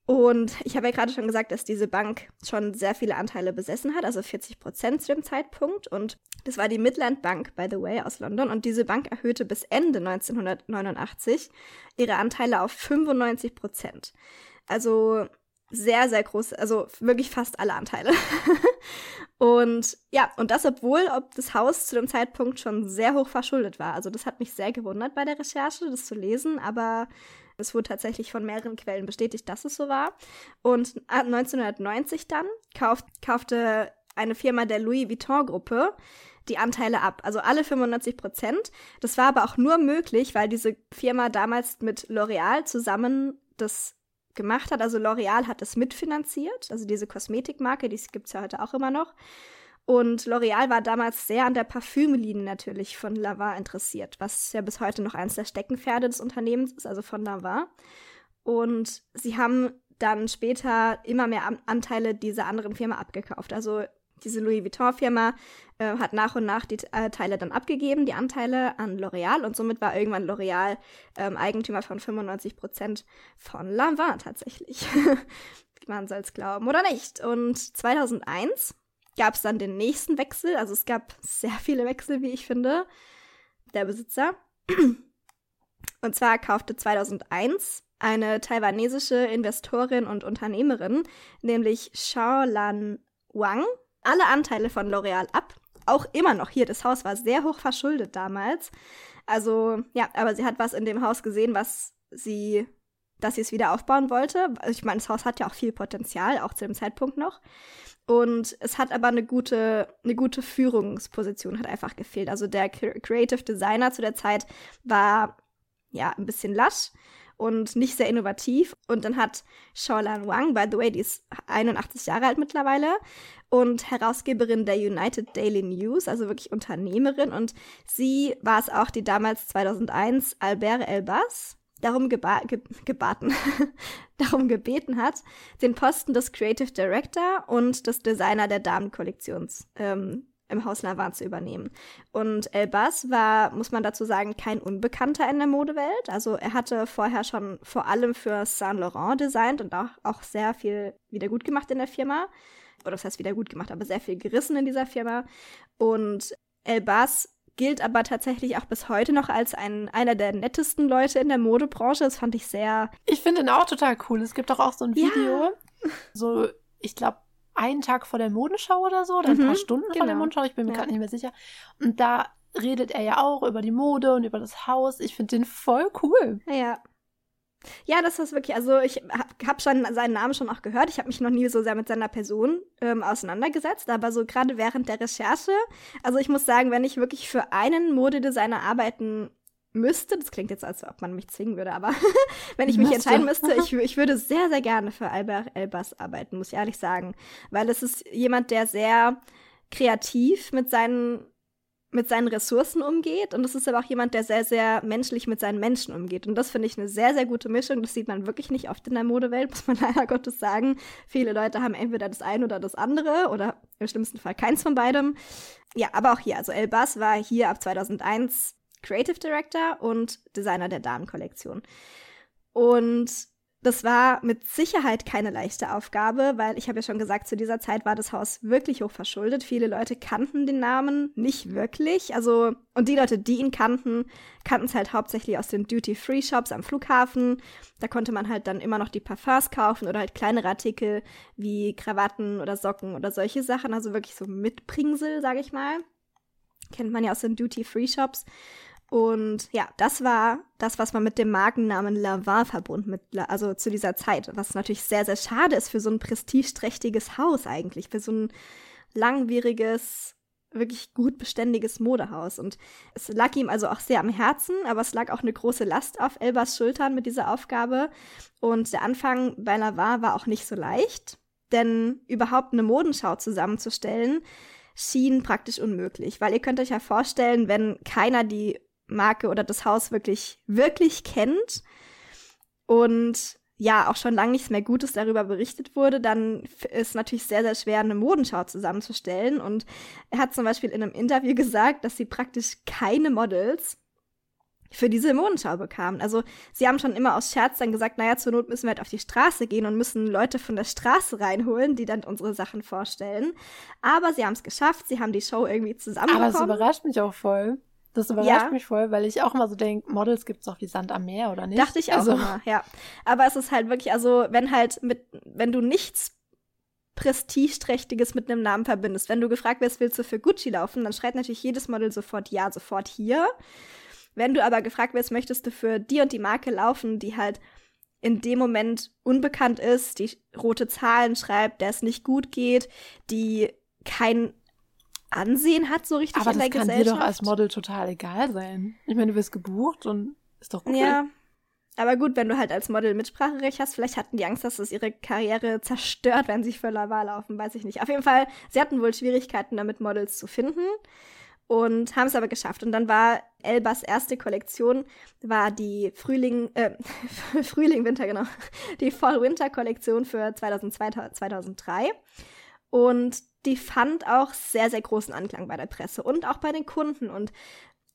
Und ich habe ja gerade schon gesagt, dass diese Bank schon sehr viele Anteile besessen hat, also 40 Prozent zu dem Zeitpunkt. Und das war die Midland Bank, by the way, aus London. Und diese Bank erhöhte bis Ende 1989 ihre Anteile auf 95 Prozent. Also sehr, sehr groß, also wirklich fast alle Anteile. und ja, und das, obwohl ob das Haus zu dem Zeitpunkt schon sehr hoch verschuldet war. Also das hat mich sehr gewundert bei der Recherche, das zu lesen, aber es wurde tatsächlich von mehreren Quellen bestätigt, dass es so war. Und 1990 dann kauft, kaufte eine Firma der Louis Vuitton-Gruppe die Anteile ab. Also alle 95 Prozent. Das war aber auch nur möglich, weil diese Firma damals mit L'Oreal zusammen das gemacht hat. Also L'Oreal hat das mitfinanziert. Also diese Kosmetikmarke, die gibt es ja heute auch immer noch. Und L'Oreal war damals sehr an der Parfümlinie natürlich von Lavar interessiert, was ja bis heute noch eines der Steckenpferde des Unternehmens ist, also von Lavar. Und sie haben dann später immer mehr Anteile dieser anderen Firma abgekauft. Also diese Louis Vuitton-Firma äh, hat nach und nach die äh, Teile dann abgegeben, die Anteile an L'Oreal und somit war irgendwann L'Oreal ähm, Eigentümer von 95 Prozent von Lanvin tatsächlich. Man soll es glauben oder nicht. Und 2001 gab es dann den nächsten Wechsel, also es gab sehr viele Wechsel, wie ich finde, der Besitzer. Und zwar kaufte 2001 eine taiwanesische Investorin und Unternehmerin, nämlich Xiao Lan Wang, alle Anteile von L'Oreal ab. Auch immer noch hier. Das Haus war sehr hoch verschuldet damals. Also, ja, aber sie hat was in dem Haus gesehen, was sie, dass sie es wieder aufbauen wollte. Ich meine, das Haus hat ja auch viel Potenzial, auch zu dem Zeitpunkt noch. Und es hat aber eine gute, eine gute Führungsposition hat einfach gefehlt. Also der Creative Designer zu der Zeit war ja ein bisschen lasch und nicht sehr innovativ. Und dann hat Xiaolan Wang, by the way, die ist 81 Jahre alt mittlerweile und Herausgeberin der United Daily News, also wirklich Unternehmerin. Und sie war es auch, die damals 2001 Albert Elbas darum geba ge gebaten, darum gebeten hat, den Posten des Creative Director und des Designer der Damenkollektions ähm, im Haus Lavan zu übernehmen. Und Elbas war, muss man dazu sagen, kein Unbekannter in der Modewelt. Also er hatte vorher schon vor allem für Saint Laurent designt und auch, auch sehr viel wieder gut gemacht in der Firma. Oder das heißt wieder gut gemacht, aber sehr viel gerissen in dieser Firma. Und Elbas gilt aber tatsächlich auch bis heute noch als ein, einer der nettesten Leute in der Modebranche. Das fand ich sehr. Ich finde ihn auch total cool. Es gibt doch auch so ein Video. Ja. So, ich glaube, einen Tag vor der Modenschau oder so, oder ein paar mhm, Stunden genau. vor der genau. Modenschau, ich bin mir ja. gerade nicht mehr sicher. Und da redet er ja auch über die Mode und über das Haus. Ich finde den voll cool. Ja. Ja, das ist wirklich, also ich habe schon seinen Namen schon auch gehört. Ich habe mich noch nie so sehr mit seiner Person ähm, auseinandergesetzt, aber so gerade während der Recherche, also ich muss sagen, wenn ich wirklich für einen Modedesigner arbeiten müsste, das klingt jetzt, als ob man mich zwingen würde, aber wenn ich mich müsste. entscheiden müsste, ich, ich würde sehr, sehr gerne für Albert Elbas arbeiten, muss ich ehrlich sagen. Weil es ist jemand, der sehr kreativ mit seinen mit seinen Ressourcen umgeht und es ist aber auch jemand, der sehr, sehr menschlich mit seinen Menschen umgeht. Und das finde ich eine sehr, sehr gute Mischung. Das sieht man wirklich nicht oft in der Modewelt, muss man leider Gottes sagen. Viele Leute haben entweder das eine oder das andere oder im schlimmsten Fall keins von beidem. Ja, aber auch hier. Also Elbas war hier ab 2001 Creative Director und Designer der Damenkollektion. Und das war mit Sicherheit keine leichte Aufgabe, weil ich habe ja schon gesagt, zu dieser Zeit war das Haus wirklich hoch verschuldet. Viele Leute kannten den Namen nicht wirklich. Also, und die Leute, die ihn kannten, kannten es halt hauptsächlich aus den Duty-Free-Shops am Flughafen. Da konnte man halt dann immer noch die Parfums kaufen oder halt kleinere Artikel wie Krawatten oder Socken oder solche Sachen. Also wirklich so Mitbringsel, sage ich mal. Kennt man ja aus den Duty-Free-Shops. Und ja, das war das, was man mit dem Markennamen Lavar verbund, mit, also zu dieser Zeit, was natürlich sehr, sehr schade ist für so ein prestigeträchtiges Haus eigentlich, für so ein langwieriges, wirklich gut beständiges Modehaus. Und es lag ihm also auch sehr am Herzen, aber es lag auch eine große Last auf Elbas Schultern mit dieser Aufgabe. Und der Anfang bei Lavar war auch nicht so leicht, denn überhaupt eine Modenschau zusammenzustellen, schien praktisch unmöglich, weil ihr könnt euch ja vorstellen, wenn keiner die Marke oder das Haus wirklich, wirklich kennt und ja, auch schon lange nichts mehr Gutes darüber berichtet wurde, dann ist natürlich sehr, sehr schwer, eine Modenschau zusammenzustellen. Und er hat zum Beispiel in einem Interview gesagt, dass sie praktisch keine Models für diese Modenschau bekamen. Also sie haben schon immer aus Scherz dann gesagt, naja, zur Not müssen wir halt auf die Straße gehen und müssen Leute von der Straße reinholen, die dann unsere Sachen vorstellen. Aber sie haben es geschafft, sie haben die Show irgendwie zusammenbekommen. Aber es überrascht mich auch voll. Das überrascht ja. mich voll, weil ich auch immer so denke, Models gibt es doch wie Sand am Meer, oder nicht? Dachte ich auch also. immer, ja. Aber es ist halt wirklich, also wenn halt mit, wenn du nichts Prestigeträchtiges mit einem Namen verbindest, wenn du gefragt wirst, willst du für Gucci laufen, dann schreit natürlich jedes Model sofort ja, sofort hier. Wenn du aber gefragt wirst, möchtest du für die und die Marke laufen, die halt in dem Moment unbekannt ist, die rote Zahlen schreibt, der es nicht gut geht, die kein Ansehen hat, so richtig Aber in das der kann Gesellschaft. dir doch als Model total egal sein. Ich meine, du wirst gebucht und ist doch cool. Ja. Aber gut, wenn du halt als Model Mitspracherecht hast, vielleicht hatten die Angst, dass es ihre Karriere zerstört, wenn sie für Laval laufen, weiß ich nicht. Auf jeden Fall, sie hatten wohl Schwierigkeiten damit, Models zu finden und haben es aber geschafft. Und dann war Elbas erste Kollektion, war die Frühling, äh, Frühling, Winter, genau, die Fall-Winter-Kollektion für 2002, 2003. Und die fand auch sehr, sehr großen Anklang bei der Presse und auch bei den Kunden. Und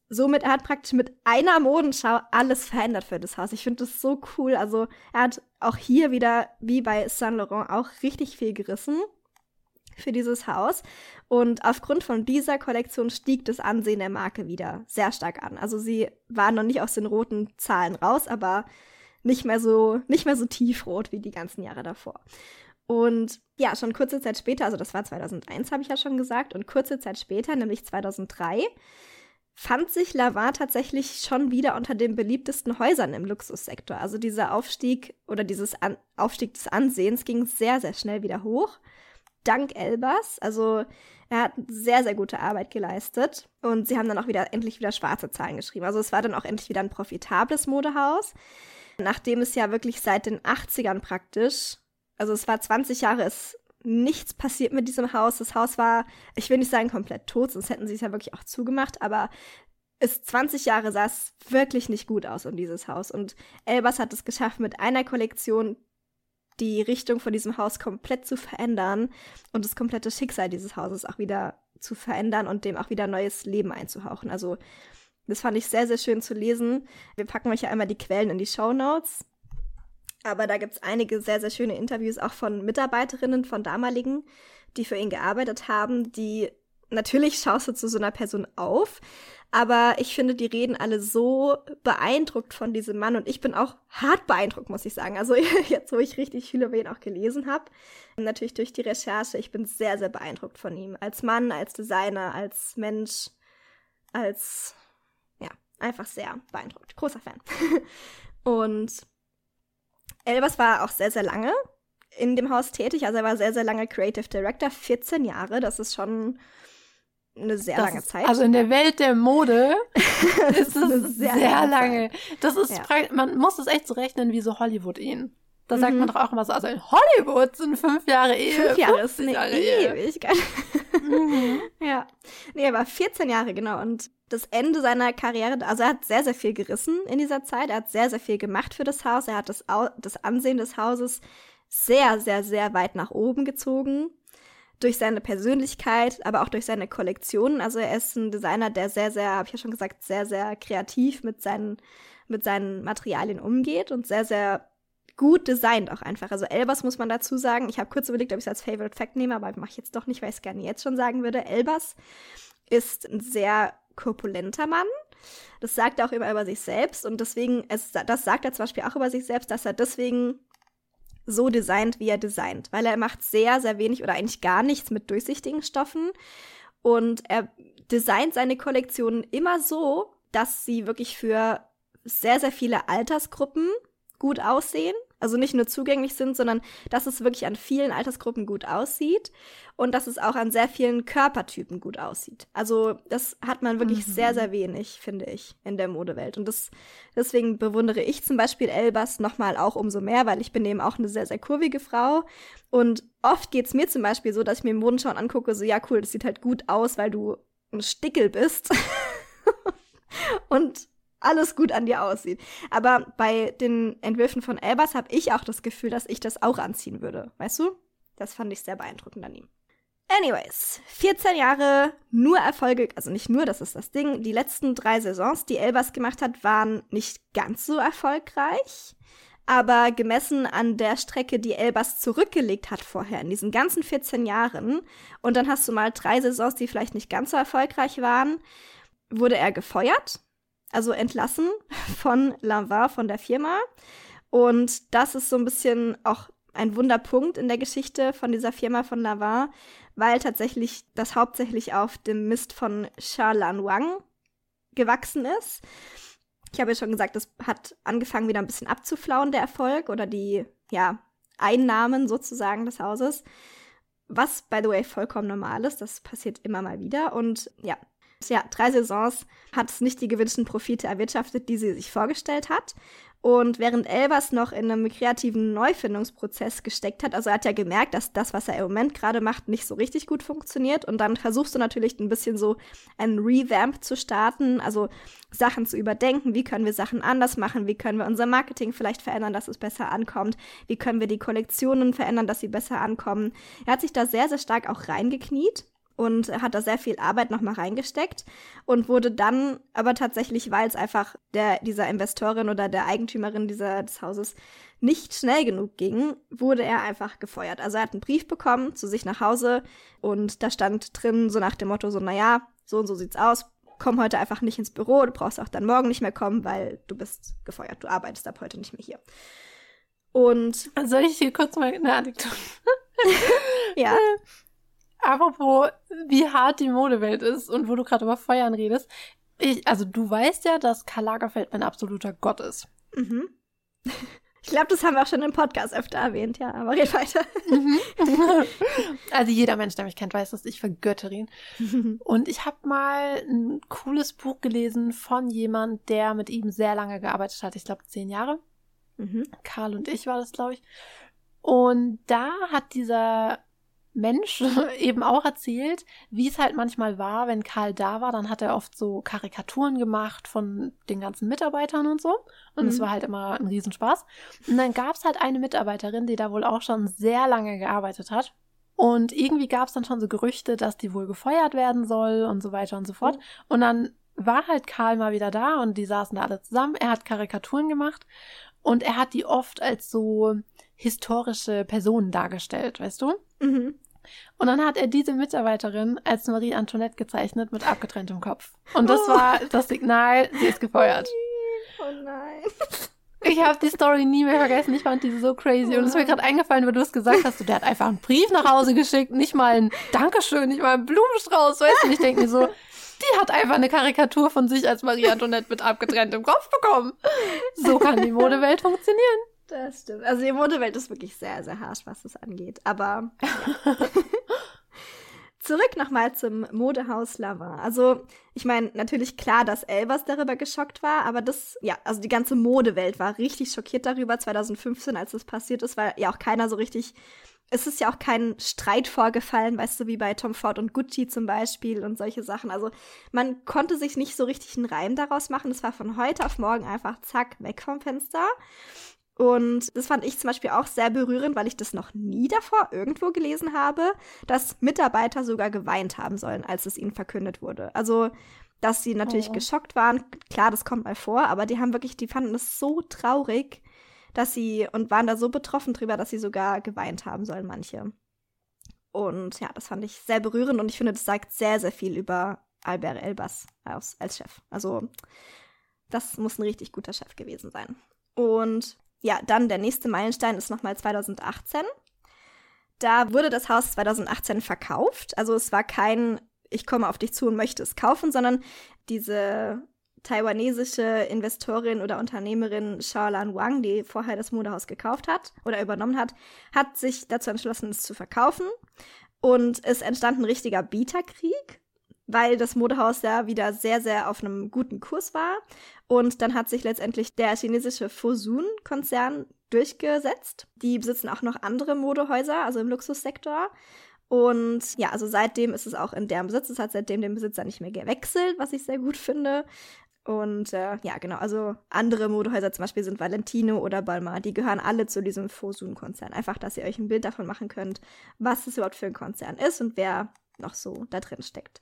somit, er hat praktisch mit einer Modenschau alles verändert für das Haus. Ich finde das so cool. Also er hat auch hier wieder, wie bei Saint Laurent, auch richtig viel gerissen für dieses Haus. Und aufgrund von dieser Kollektion stieg das Ansehen der Marke wieder sehr stark an. Also sie war noch nicht aus den roten Zahlen raus, aber nicht mehr so, nicht mehr so tiefrot wie die ganzen Jahre davor. Und ja, schon kurze Zeit später, also das war 2001, habe ich ja schon gesagt, und kurze Zeit später, nämlich 2003, fand sich Lavar tatsächlich schon wieder unter den beliebtesten Häusern im Luxussektor. Also dieser Aufstieg oder dieses An Aufstieg des Ansehens ging sehr, sehr schnell wieder hoch. Dank Elbers. Also er hat sehr, sehr gute Arbeit geleistet. Und sie haben dann auch wieder endlich wieder schwarze Zahlen geschrieben. Also es war dann auch endlich wieder ein profitables Modehaus. Nachdem es ja wirklich seit den 80ern praktisch, also es war 20 Jahre, ist nichts passiert mit diesem Haus. Das Haus war, ich will nicht sagen komplett tot, sonst hätten sie es ja wirklich auch zugemacht, aber ist 20 Jahre sah es wirklich nicht gut aus um dieses Haus. Und Elbers hat es geschafft, mit einer Kollektion die Richtung von diesem Haus komplett zu verändern und das komplette Schicksal dieses Hauses auch wieder zu verändern und dem auch wieder neues Leben einzuhauchen. Also das fand ich sehr, sehr schön zu lesen. Wir packen euch ja einmal die Quellen in die Show Notes. Aber da gibt es einige sehr, sehr schöne Interviews auch von Mitarbeiterinnen von damaligen, die für ihn gearbeitet haben, die natürlich schaust du zu so einer Person auf, aber ich finde, die reden alle so beeindruckt von diesem Mann und ich bin auch hart beeindruckt, muss ich sagen. Also jetzt, wo ich richtig viel über ihn auch gelesen habe, natürlich durch die Recherche, ich bin sehr, sehr beeindruckt von ihm. Als Mann, als Designer, als Mensch, als, ja, einfach sehr beeindruckt. Großer Fan. und Elbers war auch sehr, sehr lange in dem Haus tätig. Also er war sehr, sehr lange Creative Director, 14 Jahre. Das ist schon eine sehr das lange ist, Zeit. Also in der Welt der Mode ist es sehr, sehr lange lange. Das ist, Ja. man muss es echt so rechnen wie so Hollywood-Ehen. Da sagt Mhm. man doch auch immer so, also in Hollywood sind fünf Jahre Ehe. Fünf Jahre ist 50 eine Jahre. Ewigkeit. Mhm. ja. Nee, er war 14 Jahre, genau. Und das Ende seiner Karriere, also er hat sehr, sehr viel gerissen in dieser Zeit. Er hat sehr, sehr viel gemacht für das Haus. Er hat das, Au das Ansehen des Hauses sehr, sehr, sehr weit nach oben gezogen. Durch seine Persönlichkeit, aber auch durch seine Kollektionen. Also er ist ein Designer, der sehr, sehr, habe ich ja schon gesagt, sehr, sehr kreativ mit seinen, mit seinen Materialien umgeht und sehr, sehr gut designt auch einfach. Also Elbers muss man dazu sagen. Ich habe kurz überlegt, ob ich es als Favorite Fact nehme, aber mache ich jetzt doch nicht, weil ich es gerne jetzt schon sagen würde. Elbers ist ein sehr korpulenter Mann. Das sagt er auch immer über sich selbst und deswegen, es, das sagt er zum Beispiel auch über sich selbst, dass er deswegen so designt, wie er designt, weil er macht sehr, sehr wenig oder eigentlich gar nichts mit durchsichtigen Stoffen und er designt seine Kollektionen immer so, dass sie wirklich für sehr, sehr viele Altersgruppen gut aussehen. Also nicht nur zugänglich sind, sondern dass es wirklich an vielen Altersgruppen gut aussieht und dass es auch an sehr vielen Körpertypen gut aussieht. Also das hat man wirklich Mhm. sehr, sehr wenig, finde ich, in der Modewelt. Und das, deswegen bewundere ich zum Beispiel Elbas nochmal auch umso mehr, weil ich bin eben auch eine sehr, sehr kurvige Frau. Und oft geht es mir zum Beispiel so, dass ich mir Modenschauen angucke, so ja cool, das sieht halt gut aus, weil du ein Stickel bist. und alles gut an dir aussieht. Aber bei den Entwürfen von Elbers habe ich auch das Gefühl, dass ich das auch anziehen würde. Weißt du? Das fand ich sehr beeindruckend an ihm. Anyways, 14 Jahre nur Erfolge, also nicht nur, das ist das Ding. Die letzten drei Saisons, die Elbers gemacht hat, waren nicht ganz so erfolgreich. Aber gemessen an der Strecke, die Elbers zurückgelegt hat vorher, in diesen ganzen 14 Jahren, und dann hast du mal drei Saisons, die vielleicht nicht ganz so erfolgreich waren, wurde er gefeuert, also entlassen von Lanvin, von der Firma. Und das ist so ein bisschen auch ein Wunderpunkt in der Geschichte von dieser Firma von Lanvin, weil tatsächlich das hauptsächlich auf dem Mist von Charlan Wang gewachsen ist. Ich habe ja schon gesagt, es hat angefangen wieder ein bisschen abzuflauen, der Erfolg oder die, ja, Einnahmen sozusagen des Hauses, was, by the way, vollkommen normal ist. Das passiert immer mal wieder. Und ja, ja, drei Saisons hat es nicht die gewünschten Profite erwirtschaftet, die sie sich vorgestellt hat. Und während Elvers noch in einem kreativen Neufindungsprozess gesteckt hat, also er hat ja gemerkt, dass das, was er im Moment gerade macht, nicht so richtig gut funktioniert. Und dann versuchst du natürlich ein bisschen so ein Revamp zu starten, also Sachen zu überdenken. Wie können wir Sachen anders machen? Wie können wir unser Marketing vielleicht verändern, dass es besser ankommt? Wie können wir die Kollektionen verändern, dass sie besser ankommen? Er hat sich da sehr, sehr stark auch reingekniet und hat da sehr viel Arbeit nochmal reingesteckt und wurde dann aber tatsächlich, weil es einfach der, dieser Investorin oder der Eigentümerin dieser, des Hauses nicht schnell genug ging, wurde er einfach gefeuert. Also er hat einen Brief bekommen zu sich nach Hause und da stand drin so nach dem Motto so, naja, so und so sieht's aus, komm heute einfach nicht ins Büro, du brauchst auch dann morgen nicht mehr kommen, weil du bist gefeuert, du arbeitest ab heute nicht mehr hier. Und soll ich hier kurz mal eine Anekdote? ja. Apropos, wie hart die Modewelt ist und wo du gerade über Feuern redest. Ich, also du weißt ja, dass Karl Lagerfeld mein absoluter Gott ist. Mhm. Ich glaube, das haben wir auch schon im Podcast öfter erwähnt, ja, aber red weiter. Mhm. Also jeder Mensch, der mich kennt, weiß, dass ich vergöttere ihn. Und ich habe mal ein cooles Buch gelesen von jemand, der mit ihm sehr lange gearbeitet hat. Ich glaube, zehn Jahre. Mhm. Karl und ich war das, glaube ich. Und da hat dieser Mensch eben auch erzählt, wie es halt manchmal war, wenn Karl da war, dann hat er oft so Karikaturen gemacht von den ganzen Mitarbeitern und so. Und es mhm. war halt immer ein Riesenspaß. Und dann gab es halt eine Mitarbeiterin, die da wohl auch schon sehr lange gearbeitet hat. Und irgendwie gab es dann schon so Gerüchte, dass die wohl gefeuert werden soll und so weiter und so fort. Mhm. Und dann war halt Karl mal wieder da und die saßen da alle zusammen. Er hat Karikaturen gemacht und er hat die oft als so historische Personen dargestellt, weißt du? Mhm. Und dann hat er diese Mitarbeiterin als Marie Antoinette gezeichnet mit abgetrenntem Kopf. Und das oh. war das Signal, sie ist gefeuert. Oh nein. Ich habe die Story nie mehr vergessen. Ich fand die so crazy. Und es ist mir gerade eingefallen, weil du es gesagt hast, der hat einfach einen Brief nach Hause geschickt, nicht mal ein Dankeschön, nicht mal einen Blumenstrauß, weißt du? Ich denke mir so, die hat einfach eine Karikatur von sich als Marie Antoinette mit abgetrenntem Kopf bekommen. So kann die Modewelt funktionieren. Das stimmt. Also die Modewelt ist wirklich sehr, sehr harsch, was das angeht. Aber zurück nochmal zum Modehaus Lava. Also ich meine, natürlich klar, dass Elvers darüber geschockt war, aber das, ja, also die ganze Modewelt war richtig schockiert darüber 2015, als das passiert ist, weil ja auch keiner so richtig es ist ja auch kein Streit vorgefallen, weißt du, wie bei Tom Ford und Gucci zum Beispiel und solche Sachen. Also man konnte sich nicht so richtig einen Reim daraus machen. Es war von heute auf morgen einfach zack, weg vom Fenster. Und das fand ich zum Beispiel auch sehr berührend, weil ich das noch nie davor irgendwo gelesen habe, dass Mitarbeiter sogar geweint haben sollen, als es ihnen verkündet wurde. Also, dass sie natürlich oh. geschockt waren, klar, das kommt mal vor, aber die haben wirklich, die fanden es so traurig, dass sie und waren da so betroffen drüber, dass sie sogar geweint haben sollen, manche. Und ja, das fand ich sehr berührend und ich finde, das sagt sehr, sehr viel über Albert Elbas als, als Chef. Also, das muss ein richtig guter Chef gewesen sein. Und ja, dann der nächste Meilenstein ist nochmal 2018. Da wurde das Haus 2018 verkauft. Also es war kein, ich komme auf dich zu und möchte es kaufen, sondern diese taiwanesische Investorin oder Unternehmerin Shaolan Wang, die vorher das Modehaus gekauft hat oder übernommen hat, hat sich dazu entschlossen, es zu verkaufen. Und es entstand ein richtiger Bieterkrieg weil das Modehaus ja wieder sehr, sehr auf einem guten Kurs war. Und dann hat sich letztendlich der chinesische Fosun-Konzern durchgesetzt. Die besitzen auch noch andere Modehäuser, also im Luxussektor. Und ja, also seitdem ist es auch in deren Besitz. Es hat seitdem den Besitzer nicht mehr gewechselt, was ich sehr gut finde. Und äh, ja, genau, also andere Modehäuser zum Beispiel sind Valentino oder Balmain, die gehören alle zu diesem Fosun-Konzern. Einfach, dass ihr euch ein Bild davon machen könnt, was es überhaupt für ein Konzern ist und wer noch so da drin steckt.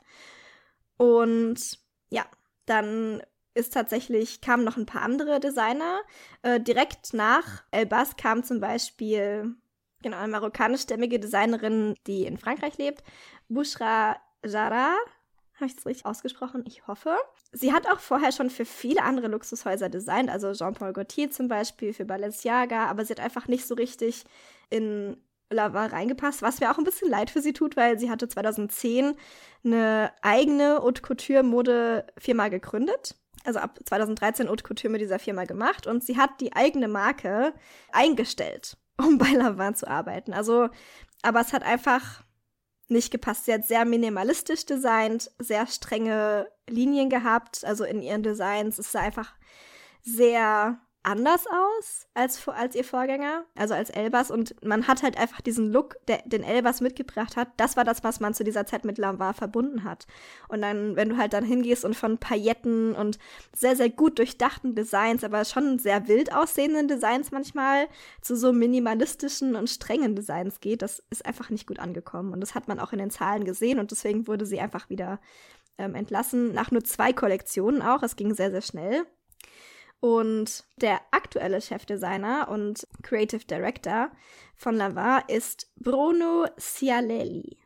Und ja, dann ist tatsächlich, kamen noch ein paar andere Designer. Äh, direkt nach Elbas kam zum Beispiel genau, eine marokkanischstämmige Designerin, die in Frankreich lebt, Bushra Jara. Habe ich das richtig ausgesprochen? Ich hoffe. Sie hat auch vorher schon für viele andere Luxushäuser designt, also Jean-Paul Gaultier zum Beispiel, für Balenciaga, aber sie hat einfach nicht so richtig in Lava reingepasst, was mir auch ein bisschen leid für sie tut, weil sie hatte 2010 eine eigene Haute Couture Modefirma gegründet. Also ab 2013 Haute Couture mit dieser Firma gemacht und sie hat die eigene Marke eingestellt, um bei Lava zu arbeiten. Also, aber es hat einfach nicht gepasst. Sie hat sehr minimalistisch designt, sehr strenge Linien gehabt, also in ihren Designs. Es sah einfach sehr anders aus als, als ihr Vorgänger, also als Elbas. Und man hat halt einfach diesen Look, der, den Elbas mitgebracht hat. Das war das, was man zu dieser Zeit mit Lamar verbunden hat. Und dann, wenn du halt dann hingehst und von Pailletten und sehr, sehr gut durchdachten Designs, aber schon sehr wild aussehenden Designs manchmal, zu so minimalistischen und strengen Designs geht, das ist einfach nicht gut angekommen. Und das hat man auch in den Zahlen gesehen. Und deswegen wurde sie einfach wieder ähm, entlassen. Nach nur zwei Kollektionen auch. Es ging sehr, sehr schnell. Und der aktuelle Chefdesigner und Creative Director von Lavar ist Bruno Cialelli.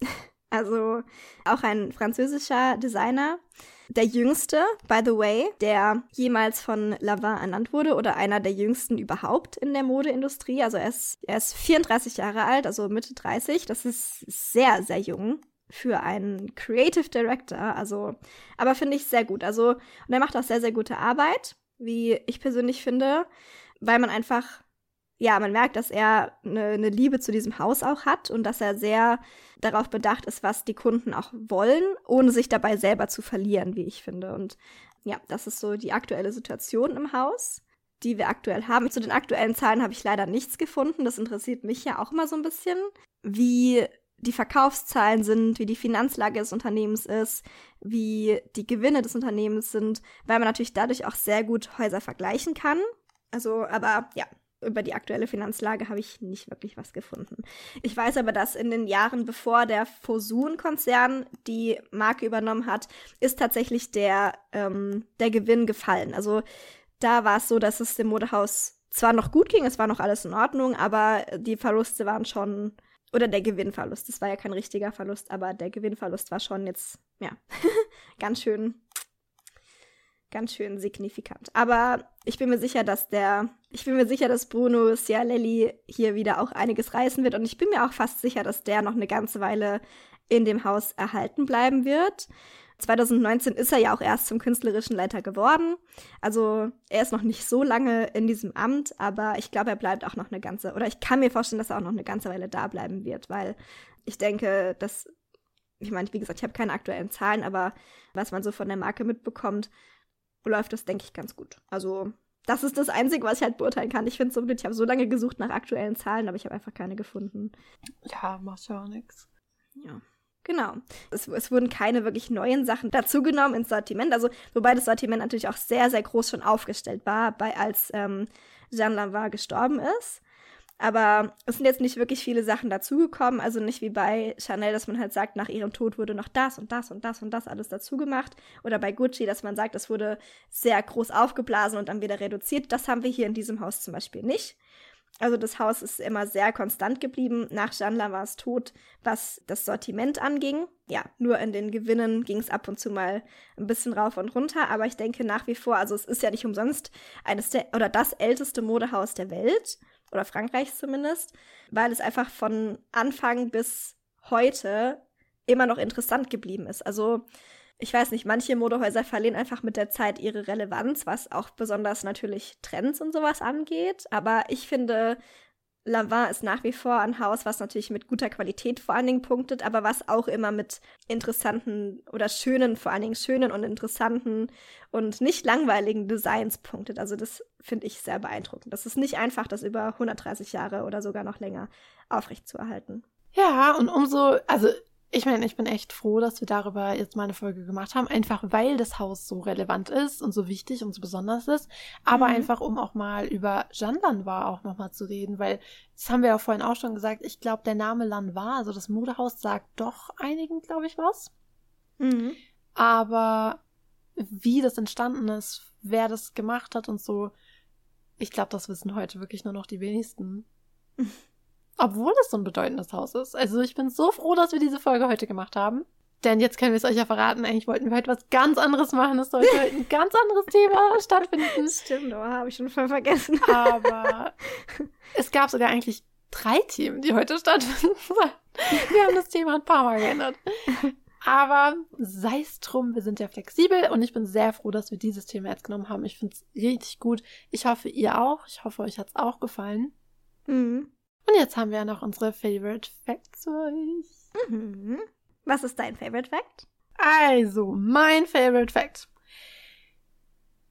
Also auch ein französischer Designer. Der jüngste, by the way, der jemals von Lavar ernannt wurde oder einer der jüngsten überhaupt in der Modeindustrie. Also er ist, er ist 34 Jahre alt, also Mitte 30. Das ist sehr, sehr jung für einen Creative Director. Also, aber finde ich sehr gut. Also, und er macht auch sehr, sehr gute Arbeit wie ich persönlich finde, weil man einfach, ja, man merkt, dass er eine, eine Liebe zu diesem Haus auch hat und dass er sehr darauf bedacht ist, was die Kunden auch wollen, ohne sich dabei selber zu verlieren, wie ich finde. Und ja, das ist so die aktuelle Situation im Haus, die wir aktuell haben. Zu den aktuellen Zahlen habe ich leider nichts gefunden. Das interessiert mich ja auch immer so ein bisschen, wie die Verkaufszahlen sind, wie die Finanzlage des Unternehmens ist, wie die Gewinne des Unternehmens sind, weil man natürlich dadurch auch sehr gut Häuser vergleichen kann. Also, aber ja, über die aktuelle Finanzlage habe ich nicht wirklich was gefunden. Ich weiß aber, dass in den Jahren, bevor der Fosun-Konzern die Marke übernommen hat, ist tatsächlich der, ähm, der Gewinn gefallen. Also da war es so, dass es dem Modehaus zwar noch gut ging, es war noch alles in Ordnung, aber die Verluste waren schon oder der Gewinnverlust. Das war ja kein richtiger Verlust, aber der Gewinnverlust war schon jetzt, ja, ganz schön, ganz schön signifikant. Aber ich bin mir sicher, dass der, ich bin mir sicher, dass Bruno Cialelli hier wieder auch einiges reißen wird. Und ich bin mir auch fast sicher, dass der noch eine ganze Weile in dem Haus erhalten bleiben wird. 2019 ist er ja auch erst zum künstlerischen Leiter geworden. Also er ist noch nicht so lange in diesem Amt, aber ich glaube, er bleibt auch noch eine ganze, oder ich kann mir vorstellen, dass er auch noch eine ganze Weile da bleiben wird, weil ich denke, dass, ich meine, wie gesagt, ich habe keine aktuellen Zahlen, aber was man so von der Marke mitbekommt, läuft das, denke ich, ganz gut. Also das ist das Einzige, was ich halt beurteilen kann. Ich finde es so blöd. Ich habe so lange gesucht nach aktuellen Zahlen, aber ich habe einfach keine gefunden. Ja, macht ja auch nichts. Ja. Genau. Es, es, wurden keine wirklich neuen Sachen dazugenommen ins Sortiment. Also, wobei das Sortiment natürlich auch sehr, sehr groß schon aufgestellt war, bei, als ähm, Jean Lavoie gestorben ist. Aber es sind jetzt nicht wirklich viele Sachen dazugekommen. Also nicht wie bei Chanel, dass man halt sagt, nach ihrem Tod wurde noch das und das und das und das alles dazugemacht. Oder bei Gucci, dass man sagt, es wurde sehr groß aufgeblasen und dann wieder reduziert. Das haben wir hier in diesem Haus zum Beispiel nicht. Also das Haus ist immer sehr konstant geblieben. Nach Janla war es tot, was das Sortiment anging. Ja, nur in den Gewinnen ging es ab und zu mal ein bisschen rauf und runter. Aber ich denke nach wie vor, also es ist ja nicht umsonst eines der oder das älteste Modehaus der Welt oder Frankreichs zumindest, weil es einfach von Anfang bis heute immer noch interessant geblieben ist. Also ich weiß nicht, manche Modehäuser verlieren einfach mit der Zeit ihre Relevanz, was auch besonders natürlich Trends und sowas angeht. Aber ich finde, Lavin ist nach wie vor ein Haus, was natürlich mit guter Qualität vor allen Dingen punktet, aber was auch immer mit interessanten oder schönen, vor allen Dingen schönen und interessanten und nicht langweiligen Designs punktet. Also das finde ich sehr beeindruckend. Das ist nicht einfach, das über 130 Jahre oder sogar noch länger aufrechtzuerhalten. Ja, und umso, also ich meine, ich bin echt froh, dass wir darüber jetzt mal eine Folge gemacht haben, einfach weil das Haus so relevant ist und so wichtig und so besonders ist, aber mhm. einfach um auch mal über Jeanne Lanois auch nochmal zu reden, weil das haben wir ja vorhin auch schon gesagt, ich glaube, der Name Lanois, also das Modehaus, sagt doch einigen, glaube ich, was. Mhm. Aber wie das entstanden ist, wer das gemacht hat und so, ich glaube, das wissen heute wirklich nur noch die wenigsten. Obwohl es so ein bedeutendes Haus ist. Also ich bin so froh, dass wir diese Folge heute gemacht haben. Denn jetzt können wir es euch ja verraten, eigentlich wollten wir heute was ganz anderes machen. Es sollte heute ein ganz anderes Thema stattfinden. Stimmt, aber habe ich schon voll vergessen. Aber es gab sogar eigentlich drei Themen, die heute stattfinden sollen. Wir haben das Thema ein paar Mal geändert. Aber sei es drum, wir sind ja flexibel und ich bin sehr froh, dass wir dieses Thema jetzt genommen haben. Ich finde es richtig gut. Ich hoffe, ihr auch. Ich hoffe, euch hat es auch gefallen. Mhm. Und jetzt haben wir ja noch unsere Favorite Facts für euch. Mhm. Was ist dein Favorite Fact? Also, mein Favorite Fact.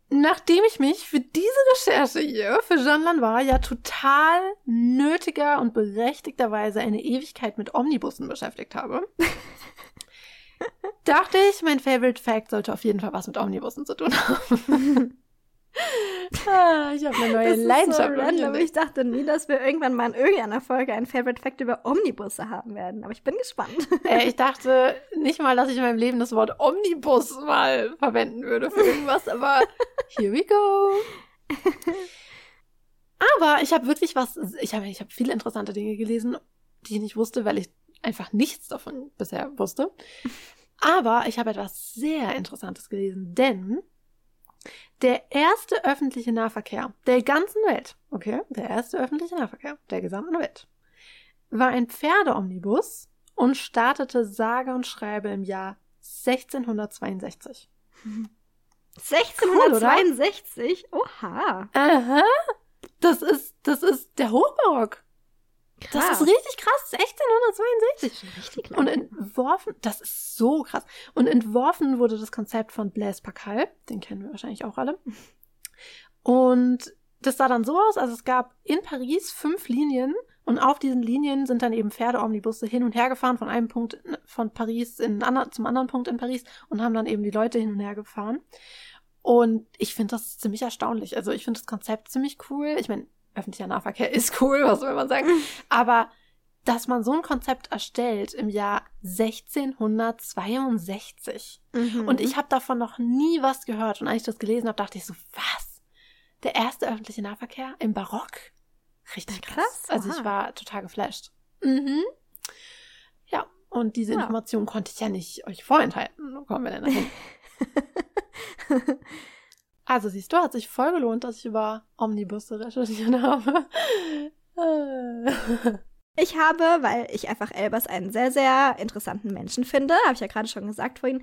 Nachdem ich mich für diese Recherche hier für Jean Lanois ja total nötiger und berechtigterweise eine Ewigkeit mit Omnibussen beschäftigt habe, dachte ich, mein Favorite Fact sollte auf jeden Fall was mit Omnibussen zu tun haben. ah, ich habe eine neue Das ist Leidenschaft. so random. Ich dachte nie, dass wir irgendwann mal in irgendeiner Folge ein Favorite Fact über Omnibusse haben werden. Aber ich bin gespannt. Äh, ich dachte nicht mal, dass ich in meinem Leben das Wort Omnibus mal verwenden würde für irgendwas, aber here we go. Aber ich habe wirklich was, ich habe ich hab viele interessante Dinge gelesen, die ich nicht wusste, weil ich einfach nichts davon bisher wusste. Aber ich habe etwas sehr Interessantes gelesen, denn der erste öffentliche Nahverkehr der ganzen Welt, okay, der erste öffentliche Nahverkehr der gesamten Welt, war ein Pferdeomnibus und startete sage und schreibe im Jahr 1662. 1662? Oha. Aha. Das ist, das ist der Hochbarock. Das ist richtig krass. 1662. richtig Und entworfen, das ist so krass. Und entworfen wurde das Konzept von Blaise Pascal, den kennen wir wahrscheinlich auch alle. Und das sah dann so aus, also es gab in Paris fünf Linien und auf diesen Linien sind dann eben Pferdeomnibusse hin und her gefahren von einem Punkt von Paris in ander, zum anderen Punkt in Paris und haben dann eben die Leute hin und her gefahren. Und ich finde das ziemlich erstaunlich. Also ich finde das Konzept ziemlich cool. Ich meine, öffentlicher Nahverkehr ist cool, was soll man sagen. Aber dass man so ein Konzept erstellt im Jahr 1662 Mhm. und ich habe davon noch nie was gehört und als ich das gelesen habe, dachte ich so, was? Der erste öffentliche Nahverkehr im Barock? Richtig krass. Krass, Also ich war total geflasht. Mhm. Ja, und diese Ja. Information konnte ich ja nicht euch vorenthalten. Wo kommen wir denn dahin? Also siehst du, hat sich voll gelohnt, dass ich über Omnibusse recherchiert habe. Ich habe, weil ich einfach Elbers einen sehr, sehr interessanten Menschen finde, habe ich ja gerade schon gesagt vorhin,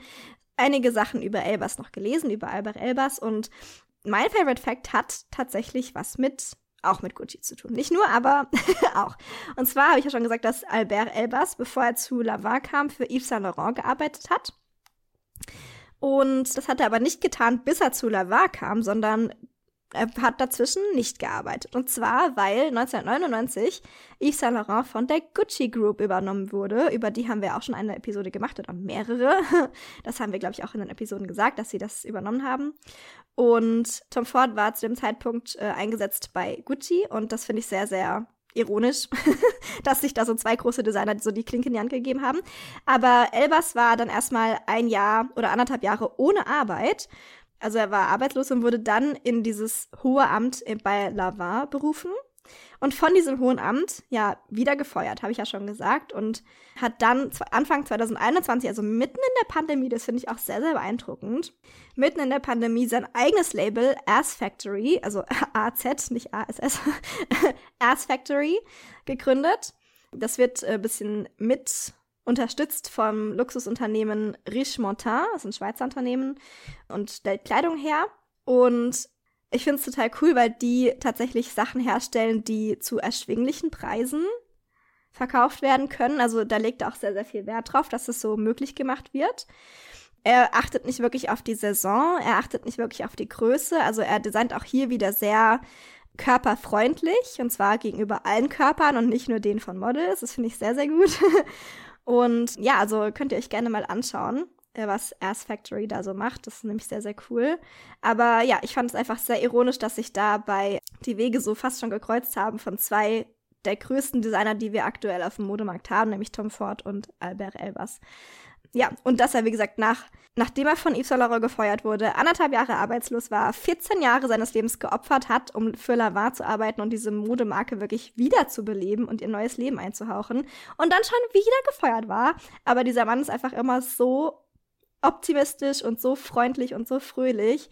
einige Sachen über Elbers noch gelesen, über Albert Elbers. Und mein Favorite Fact hat tatsächlich was mit, auch mit Gucci zu tun. Nicht nur, aber auch. Und zwar habe ich ja schon gesagt, dass Albert Elbers, bevor er zu Lavar kam, für Yves Saint Laurent gearbeitet hat. Und das hat er aber nicht getan, bis er zu Lavar kam, sondern er hat dazwischen nicht gearbeitet. Und zwar, weil 1999 Yves Saint Laurent von der Gucci Group übernommen wurde. Über die haben wir auch schon eine Episode gemacht oder mehrere. Das haben wir, glaube ich, auch in den Episoden gesagt, dass sie das übernommen haben. Und Tom Ford war zu dem Zeitpunkt äh, eingesetzt bei Gucci und das finde ich sehr, sehr ironisch, dass sich da so zwei große Designer so die Klinke in die Hand gegeben haben. Aber Elbers war dann erstmal ein Jahr oder anderthalb Jahre ohne Arbeit. Also er war arbeitslos und wurde dann in dieses hohe Amt bei Lavar berufen. Und von diesem hohen Amt, ja, wieder gefeuert, habe ich ja schon gesagt. Und hat dann Anfang 2021, also mitten in der Pandemie, das finde ich auch sehr, sehr beeindruckend, mitten in der Pandemie sein eigenes Label Ass Factory, also AZ, nicht ASS, Ass Factory gegründet. Das wird ein bisschen mit unterstützt vom Luxusunternehmen Riche Montin, das ist ein Schweizer Unternehmen und stellt Kleidung her. Und ich finde es total cool, weil die tatsächlich Sachen herstellen, die zu erschwinglichen Preisen verkauft werden können. Also da legt er auch sehr, sehr viel Wert drauf, dass es so möglich gemacht wird. Er achtet nicht wirklich auf die Saison, er achtet nicht wirklich auf die Größe. Also er designt auch hier wieder sehr körperfreundlich und zwar gegenüber allen Körpern und nicht nur den von Models. Das finde ich sehr, sehr gut. Und ja, also könnt ihr euch gerne mal anschauen, was Ass Factory da so macht. Das ist nämlich sehr, sehr cool. Aber ja, ich fand es einfach sehr ironisch, dass sich dabei die Wege so fast schon gekreuzt haben von zwei der größten Designer, die wir aktuell auf dem Modemarkt haben, nämlich Tom Ford und Albert Elbers. Ja, und dass er, wie gesagt, nach, nachdem er von Yves Saint Laurent gefeuert wurde, anderthalb Jahre arbeitslos war, 14 Jahre seines Lebens geopfert hat, um für Lavar zu arbeiten und diese Modemarke wirklich wiederzubeleben und ihr neues Leben einzuhauchen und dann schon wieder gefeuert war. Aber dieser Mann ist einfach immer so optimistisch und so freundlich und so fröhlich.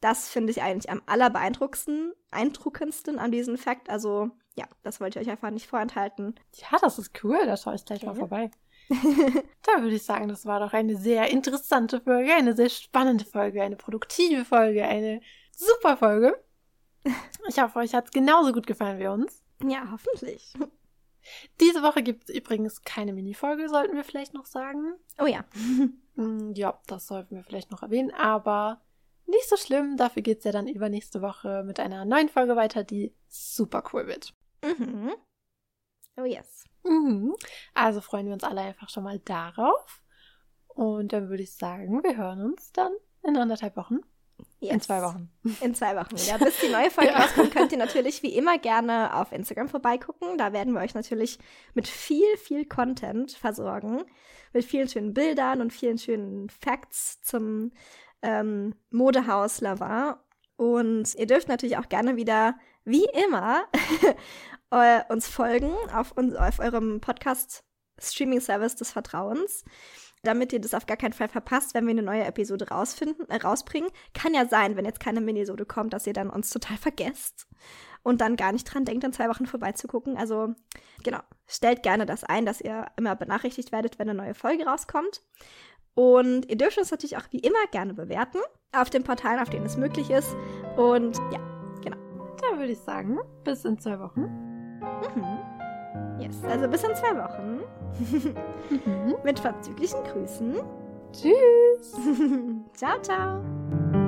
Das finde ich eigentlich am allerbeeindruckendsten, eindruckendsten an diesem Fakt. Also, ja, das wollte ich euch einfach nicht vorenthalten. Ja, das ist cool, da schaue ich gleich mal Okay. vorbei. da würde ich sagen, das war doch eine sehr interessante Folge, eine sehr spannende Folge, eine produktive Folge, eine super Folge. Ich hoffe, euch hat es genauso gut gefallen wie uns. Ja, hoffentlich. Diese Woche gibt es übrigens keine Minifolge, sollten wir vielleicht noch sagen. Oh ja. Hm, ja, das sollten wir vielleicht noch erwähnen, aber nicht so schlimm. Dafür geht es ja dann übernächste Woche mit einer neuen Folge weiter, die super cool wird. Mhm. Oh yes. Mhm. Also freuen wir uns alle einfach schon mal darauf. Und dann würde ich sagen, wir hören uns dann in anderthalb Wochen. Yes. In zwei Wochen. In zwei Wochen wieder. Bis die neue Folge Ja. rauskommt, könnt ihr natürlich wie immer gerne auf Instagram vorbeigucken. Da werden wir euch natürlich mit viel, viel Content versorgen. Mit vielen schönen Bildern und vielen schönen Facts zum ähm, Modehaus Lavar. Und ihr dürft natürlich auch gerne wieder, wie immer, uns folgen auf, uns, auf eurem Podcast-Streaming-Service des Vertrauens, damit ihr das auf gar keinen Fall verpasst, wenn wir eine neue Episode rausfinden, äh, rausbringen. Kann ja sein, wenn jetzt keine Minisode kommt, dass ihr dann uns total vergesst und dann gar nicht dran denkt, in zwei Wochen vorbeizugucken. Also genau, stellt gerne das ein, dass ihr immer benachrichtigt werdet, wenn eine neue Folge rauskommt. Und ihr dürft uns natürlich auch wie immer gerne bewerten auf den Portalen, auf denen es möglich ist. Und ja, Dann würde ich sagen, bis in zwei Wochen. mhm. yes, also bis in zwei Wochen. Mhm. Mit verzüglichen Grüßen. Tschüss. ciao, ciao.